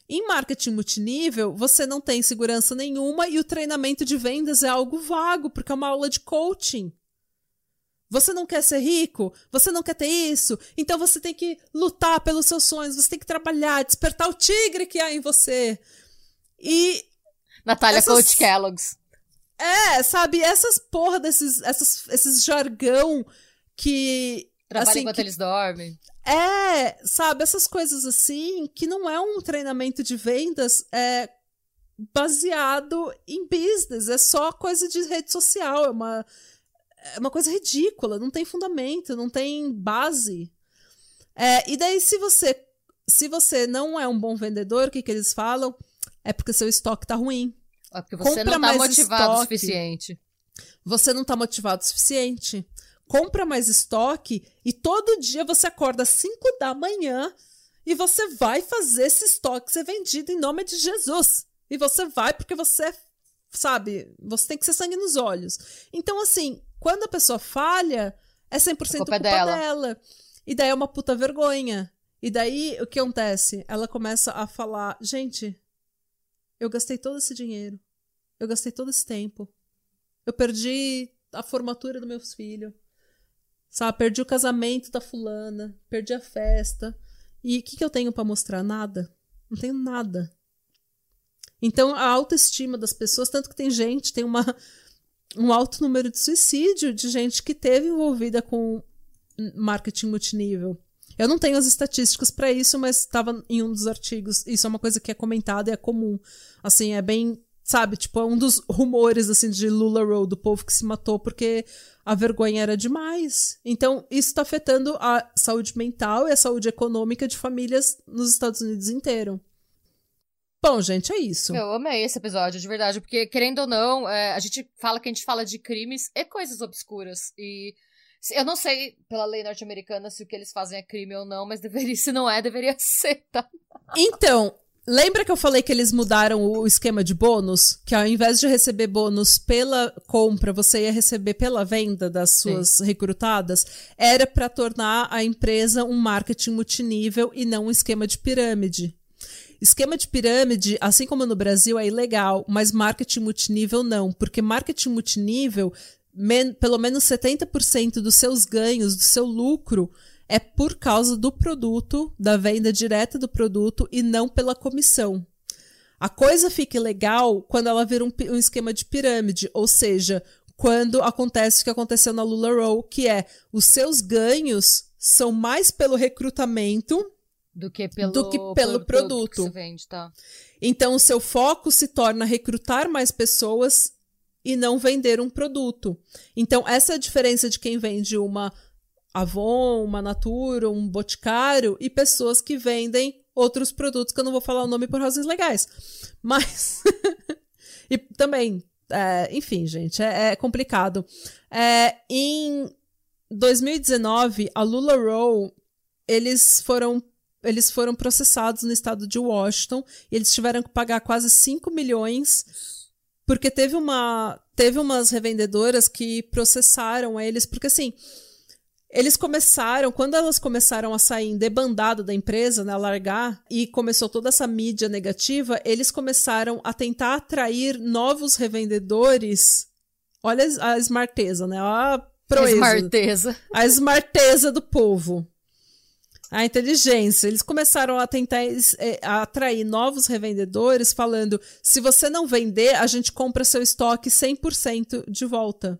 Em marketing multinível, você não tem segurança nenhuma e o treinamento de vendas é algo vago, porque é uma aula de coaching. Você não quer ser rico? Você não quer ter isso? Então você tem que lutar pelos seus sonhos, você tem que trabalhar, despertar o tigre que há em você. E Natália Essas- Coach Kellogg's. é, sabe, essas porra desses essas, esses jargão que Trabalha assim, enquanto que- eles dormem. É, sabe, essas coisas assim, que não é um treinamento de vendas é baseado em business, é só coisa de rede social, é uma, é uma coisa ridícula, não tem fundamento, não tem base. É, e daí, se você se você não é um bom vendedor, o que, que eles falam? É porque seu estoque tá ruim. É porque você Compra não tá motivado o estoque. suficiente. Você não tá motivado o suficiente. Compra mais estoque e todo dia você acorda às 5 da manhã e você vai fazer esse estoque ser vendido em nome de Jesus. E você vai porque você, sabe, você tem que ser sangue nos olhos. Então, assim, quando a pessoa falha, é 100% A culpa, culpa é dela. dela. E daí é uma puta vergonha. E daí, o que acontece? Ela começa a falar, gente, eu gastei todo esse dinheiro. Eu gastei todo esse tempo. Eu perdi a formatura dos meus filhos. Sabe? Perdi o casamento da fulana. Perdi a festa. E o que, que eu tenho pra mostrar? Nada. Não tenho nada. Então, a autoestima das pessoas, tanto que tem gente, tem uma, um alto número de suicídio de gente que teve envolvida com marketing multinível. Eu não tenho as estatísticas pra isso, mas estava em um dos artigos. Isso é uma coisa que é comentada e é comum. Assim, é bem, sabe, tipo, é um dos rumores assim de Lula Road, do povo que se matou porque a vergonha era demais. Então, isso está afetando a saúde mental e a saúde econômica de famílias nos Estados Unidos inteiro. Bom, gente, é isso. Eu amei esse episódio, de verdade, porque, querendo ou não, é, a gente fala que a gente fala de crimes e coisas obscuras. E eu não sei, pela lei norte-americana, se o que eles fazem é crime ou não, mas deveria, se não é, deveria ser, tá? Então, Lembra que eu falei que eles mudaram o esquema de bônus? Que ao invés de receber bônus pela compra, você ia receber pela venda das suas Sim. recrutadas? Era para tornar a empresa um marketing multinível e não um esquema de pirâmide. Esquema de pirâmide, assim como no Brasil, é ilegal, mas marketing multinível não, porque marketing multinível, men pelo menos 70% dos seus ganhos, do seu lucro, é por causa do produto, da venda direta do produto e não pela comissão. A coisa fica legal quando ela vira um, um esquema de pirâmide, ou seja, quando acontece o que aconteceu na Lula Row, que é os seus ganhos são mais pelo recrutamento do que pelo, do que pelo produto. Que vende, tá? Então, o seu foco se torna recrutar mais pessoas e não vender um produto. Então, essa é a diferença de quem vende uma Avon, uma Natura, um Boticário e pessoas que vendem outros produtos que eu não vou falar o nome por razões legais. Mas. e também, é, enfim, gente, é, é complicado. É, em 2019, a Lula Row, eles foram eles foram processados no estado de Washington e eles tiveram que pagar quase 5 milhões porque teve uma teve umas revendedoras que processaram eles porque assim eles começaram, quando elas começaram a sair em debandada da empresa, né, a largar, e começou toda essa mídia negativa, eles começaram a tentar atrair novos revendedores. Olha a smarteza, né? A proeza. A smarteza. A smarteza do povo. A inteligência. Eles começaram a tentar é, a atrair novos revendedores, falando: se você não vender, a gente compra seu estoque 100% de volta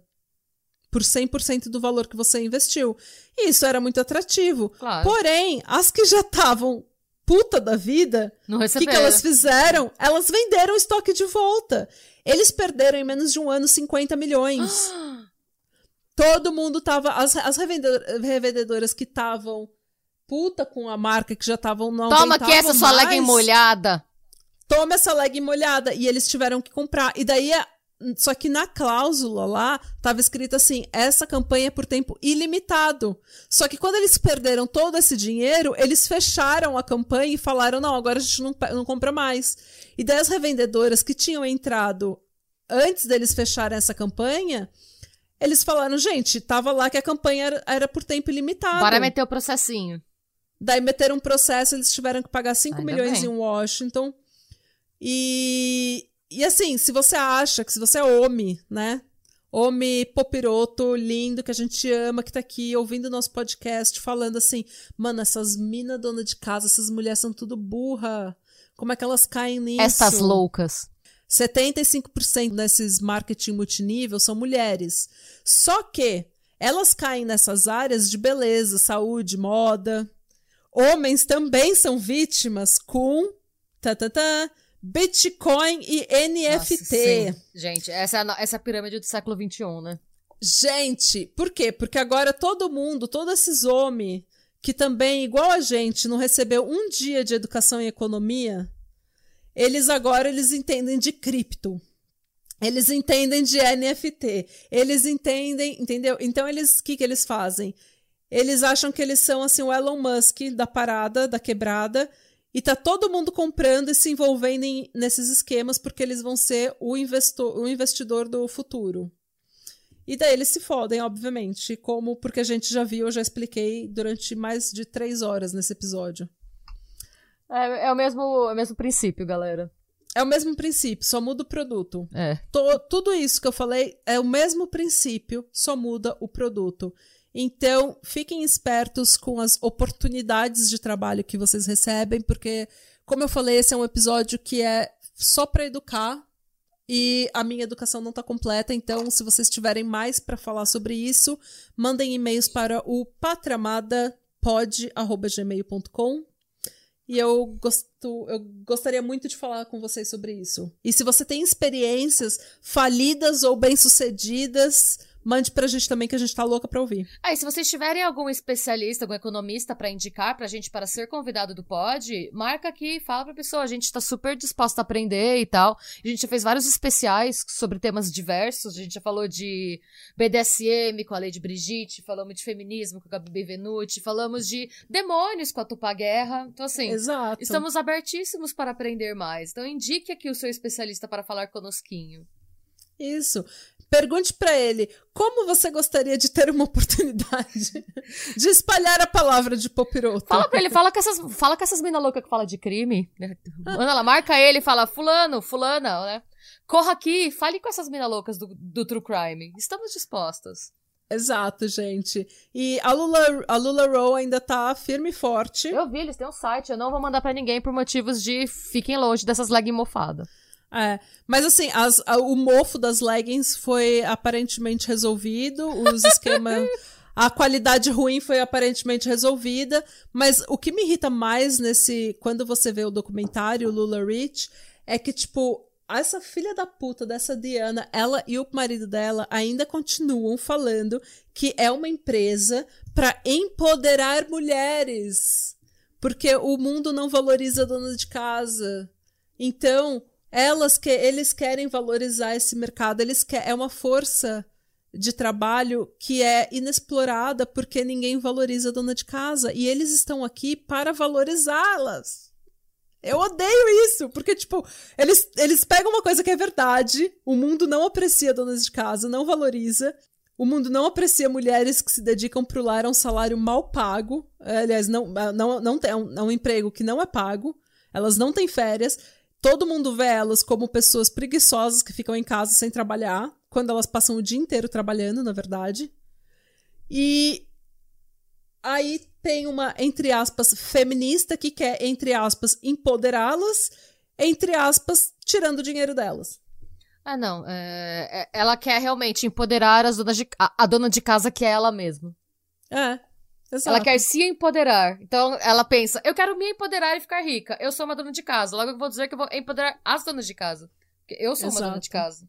por 100% do valor que você investiu. E isso era muito atrativo. Claro. Porém, as que já estavam puta da vida, o que, que elas fizeram? Elas venderam o estoque de volta. Eles perderam em menos de um ano 50 milhões. Todo mundo tava. As, as revendedoras que estavam puta com a marca, que já estavam não Toma aqui essa sua legging molhada. Toma essa legging molhada. E eles tiveram que comprar. E daí só que na cláusula lá estava escrito assim: essa campanha é por tempo ilimitado. Só que quando eles perderam todo esse dinheiro, eles fecharam a campanha e falaram: não, agora a gente não, não compra mais. E daí as revendedoras que tinham entrado antes deles fecharem essa campanha, eles falaram: gente, tava lá que a campanha era, era por tempo ilimitado. Bora meter o processinho. Daí meteram um processo, eles tiveram que pagar 5 milhões bem. em Washington. E, e assim, se você acha que se você é homem, né? Homem popiroto, lindo, que a gente ama, que tá aqui ouvindo nosso podcast, falando assim, mano, essas minas dona de casa, essas mulheres são tudo burra. Como é que elas caem nisso? Essas loucas. 75% desses marketing multinível são mulheres. Só que elas caem nessas áreas de beleza, saúde, moda. Homens também são vítimas com tá, tá, tá, Bitcoin e NFT. Nossa, Gente, essa é, a, essa é a pirâmide do século XXI, né? Gente, por quê? Porque agora todo mundo, todos esses homens que também, igual a gente, não recebeu um dia de educação em economia, eles agora eles entendem de cripto. Eles entendem de NFT. Eles entendem, entendeu? Então eles, o que que eles fazem? Eles acham que eles são assim o Elon Musk da parada, da quebrada, e tá todo mundo comprando e se envolvendo em, nesses esquemas porque eles vão ser o, investor, o investidor do futuro. E daí eles se fodem, obviamente, como porque a gente já viu, eu já expliquei durante mais de três horas nesse episódio. É, é, o, mesmo, é o mesmo princípio, galera. É o mesmo princípio, só muda o produto. É. Tô, tudo isso que eu falei é o mesmo princípio, só muda o produto. Então, fiquem espertos com as oportunidades de trabalho que vocês recebem, porque, como eu falei, esse é um episódio que é só para educar e a minha educação não está completa. Então, se vocês tiverem mais para falar sobre isso, mandem e-mails para o patramadapod@gmail.com e eu, gosto, eu gostaria muito de falar com vocês sobre isso. E se você tem experiências falidas ou bem-sucedidas mande pra gente também, que a gente tá louca pra ouvir. Ah, e se vocês tiverem algum especialista, algum economista para indicar pra gente para ser convidado do pod, marca aqui, fala pra pessoa. A gente tá super disposta a aprender e tal. A gente já fez vários especiais sobre temas diversos. A gente já falou de BDSM com a Lady Brigitte, falamos de feminismo com a Gabi Benvenuti, falamos de demônios com a Tupá Guerra. Então, assim, Exato. estamos abertíssimos para aprender mais. Então, indique aqui o seu especialista para falar conosquinho. Isso. Pergunte pra ele como você gostaria de ter uma oportunidade de espalhar a palavra de Popiroto. Fala pra ele, fala com essas, fala com essas mina loucas que fala de crime. Manda ela, marca ele e fala, fulano, fulana, né? Corra aqui, fale com essas mina loucas do, do True Crime. Estamos dispostas. Exato, gente. E a Lula, a Lula Row ainda tá firme e forte. Eu vi, eles têm um site, eu não vou mandar pra ninguém por motivos de fiquem longe dessas leggings mofadas. É, mas assim, as, a, o mofo das leggings foi aparentemente resolvido, os esquemas. a qualidade ruim foi aparentemente resolvida, mas o que me irrita mais nesse. Quando você vê o documentário Lula Rich, é que, tipo, essa filha da puta dessa Diana, ela e o marido dela ainda continuam falando que é uma empresa para empoderar mulheres. Porque o mundo não valoriza a dona de casa. Então, elas que eles querem valorizar esse mercado, eles quer, é uma força de trabalho que é inexplorada porque ninguém valoriza a dona de casa. E eles estão aqui para valorizá-las. Eu odeio isso, porque, tipo, eles, eles pegam uma coisa que é verdade, o mundo não aprecia donas de casa, não valoriza, o mundo não aprecia mulheres que se dedicam pro lar a um salário mal pago, aliás, não, não, não é um, é um emprego que não é pago, elas não têm férias, Todo mundo vê elas como pessoas preguiçosas que ficam em casa sem trabalhar, quando elas passam o dia inteiro trabalhando, na verdade. E aí tem uma, entre aspas, feminista que quer, entre aspas, empoderá-las, entre aspas, tirando o dinheiro delas. Ah, não. É, ela quer realmente empoderar as donas de, a, a dona de casa que é ela mesma. É. Exato. Ela quer se empoderar. Então ela pensa: eu quero me empoderar e ficar rica. Eu sou uma dona de casa. Logo eu vou dizer que eu vou empoderar as donas de casa. Porque eu sou Exato. uma dona de casa.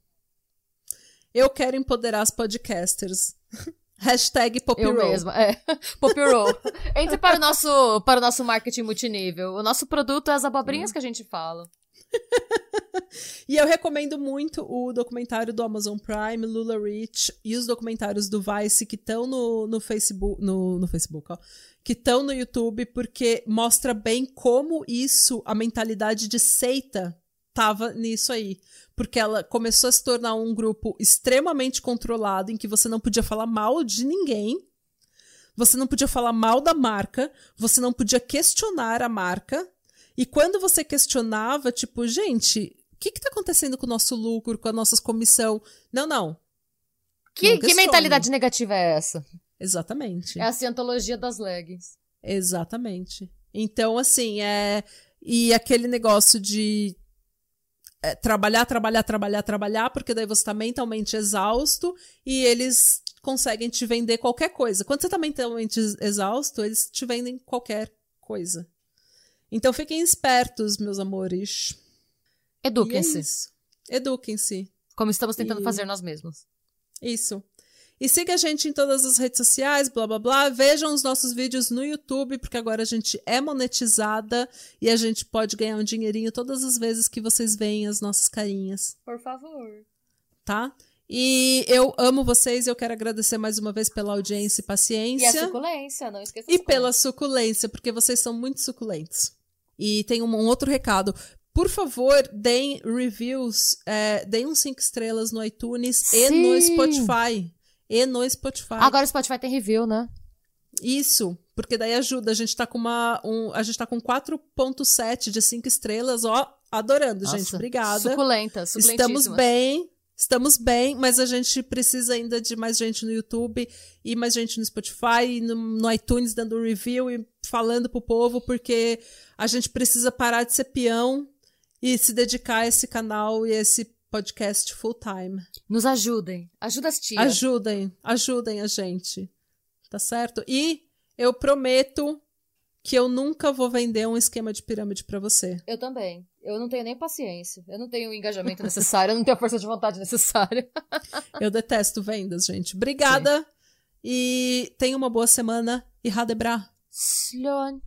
Eu quero empoderar as podcasters. Hashtag Poppy Eu mesma, é. Poppy Entre para o, nosso, para o nosso marketing multinível. O nosso produto é as abobrinhas hum. que a gente fala. e eu recomendo muito o documentário do Amazon Prime, Lula Rich, e os documentários do Vice que estão no, no Facebook, no, no Facebook, ó, que estão no YouTube, porque mostra bem como isso, a mentalidade de seita, tava nisso aí. Porque ela começou a se tornar um grupo extremamente controlado, em que você não podia falar mal de ninguém, você não podia falar mal da marca, você não podia questionar a marca, e quando você questionava, tipo, gente, que está acontecendo com o nosso lucro, com a nossa comissão? Não, não. Que, que mentalidade negativa é essa? Exatamente. É a cientologia das leggings. Exatamente. Então, assim, é. E aquele negócio de é, trabalhar, trabalhar, trabalhar, trabalhar, porque daí você está mentalmente exausto e eles conseguem te vender qualquer coisa. Quando você está mentalmente exausto, eles te vendem qualquer coisa. Então fiquem espertos, meus amores. Eduquem-se. É Eduquem-se. Como estamos tentando e... fazer nós mesmos. Isso. E siga a gente em todas as redes sociais, blá blá blá. Vejam os nossos vídeos no YouTube, porque agora a gente é monetizada e a gente pode ganhar um dinheirinho todas as vezes que vocês veem as nossas carinhas. Por favor. Tá? E eu amo vocês e eu quero agradecer mais uma vez pela audiência e paciência. E a suculência, não esqueça. E pela suculência, porque vocês são muito suculentos. E tem um, um outro recado. Por favor, deem reviews, é, deem uns 5 estrelas no iTunes Sim. e no Spotify. E no Spotify. Agora o Spotify tem review, né? Isso, porque daí ajuda. A gente tá com uma. Um, a gente tá com 4.7 de 5 estrelas, ó. Adorando, Nossa, gente. Obrigada. Suculenta, Estamos bem. Estamos bem, mas a gente precisa ainda de mais gente no YouTube e mais gente no Spotify, no, no iTunes dando review e falando pro povo, porque a gente precisa parar de ser peão e se dedicar a esse canal e a esse podcast full time. Nos ajudem. Ajuda as tias. Ajudem. Ajudem a gente. Tá certo? E eu prometo que eu nunca vou vender um esquema de pirâmide para você. Eu também. Eu não tenho nem paciência. Eu não tenho o engajamento necessário, eu não tenho a força de vontade necessária. eu detesto vendas, gente. Obrigada. Sim. E tenha uma boa semana e Radebra. Slön.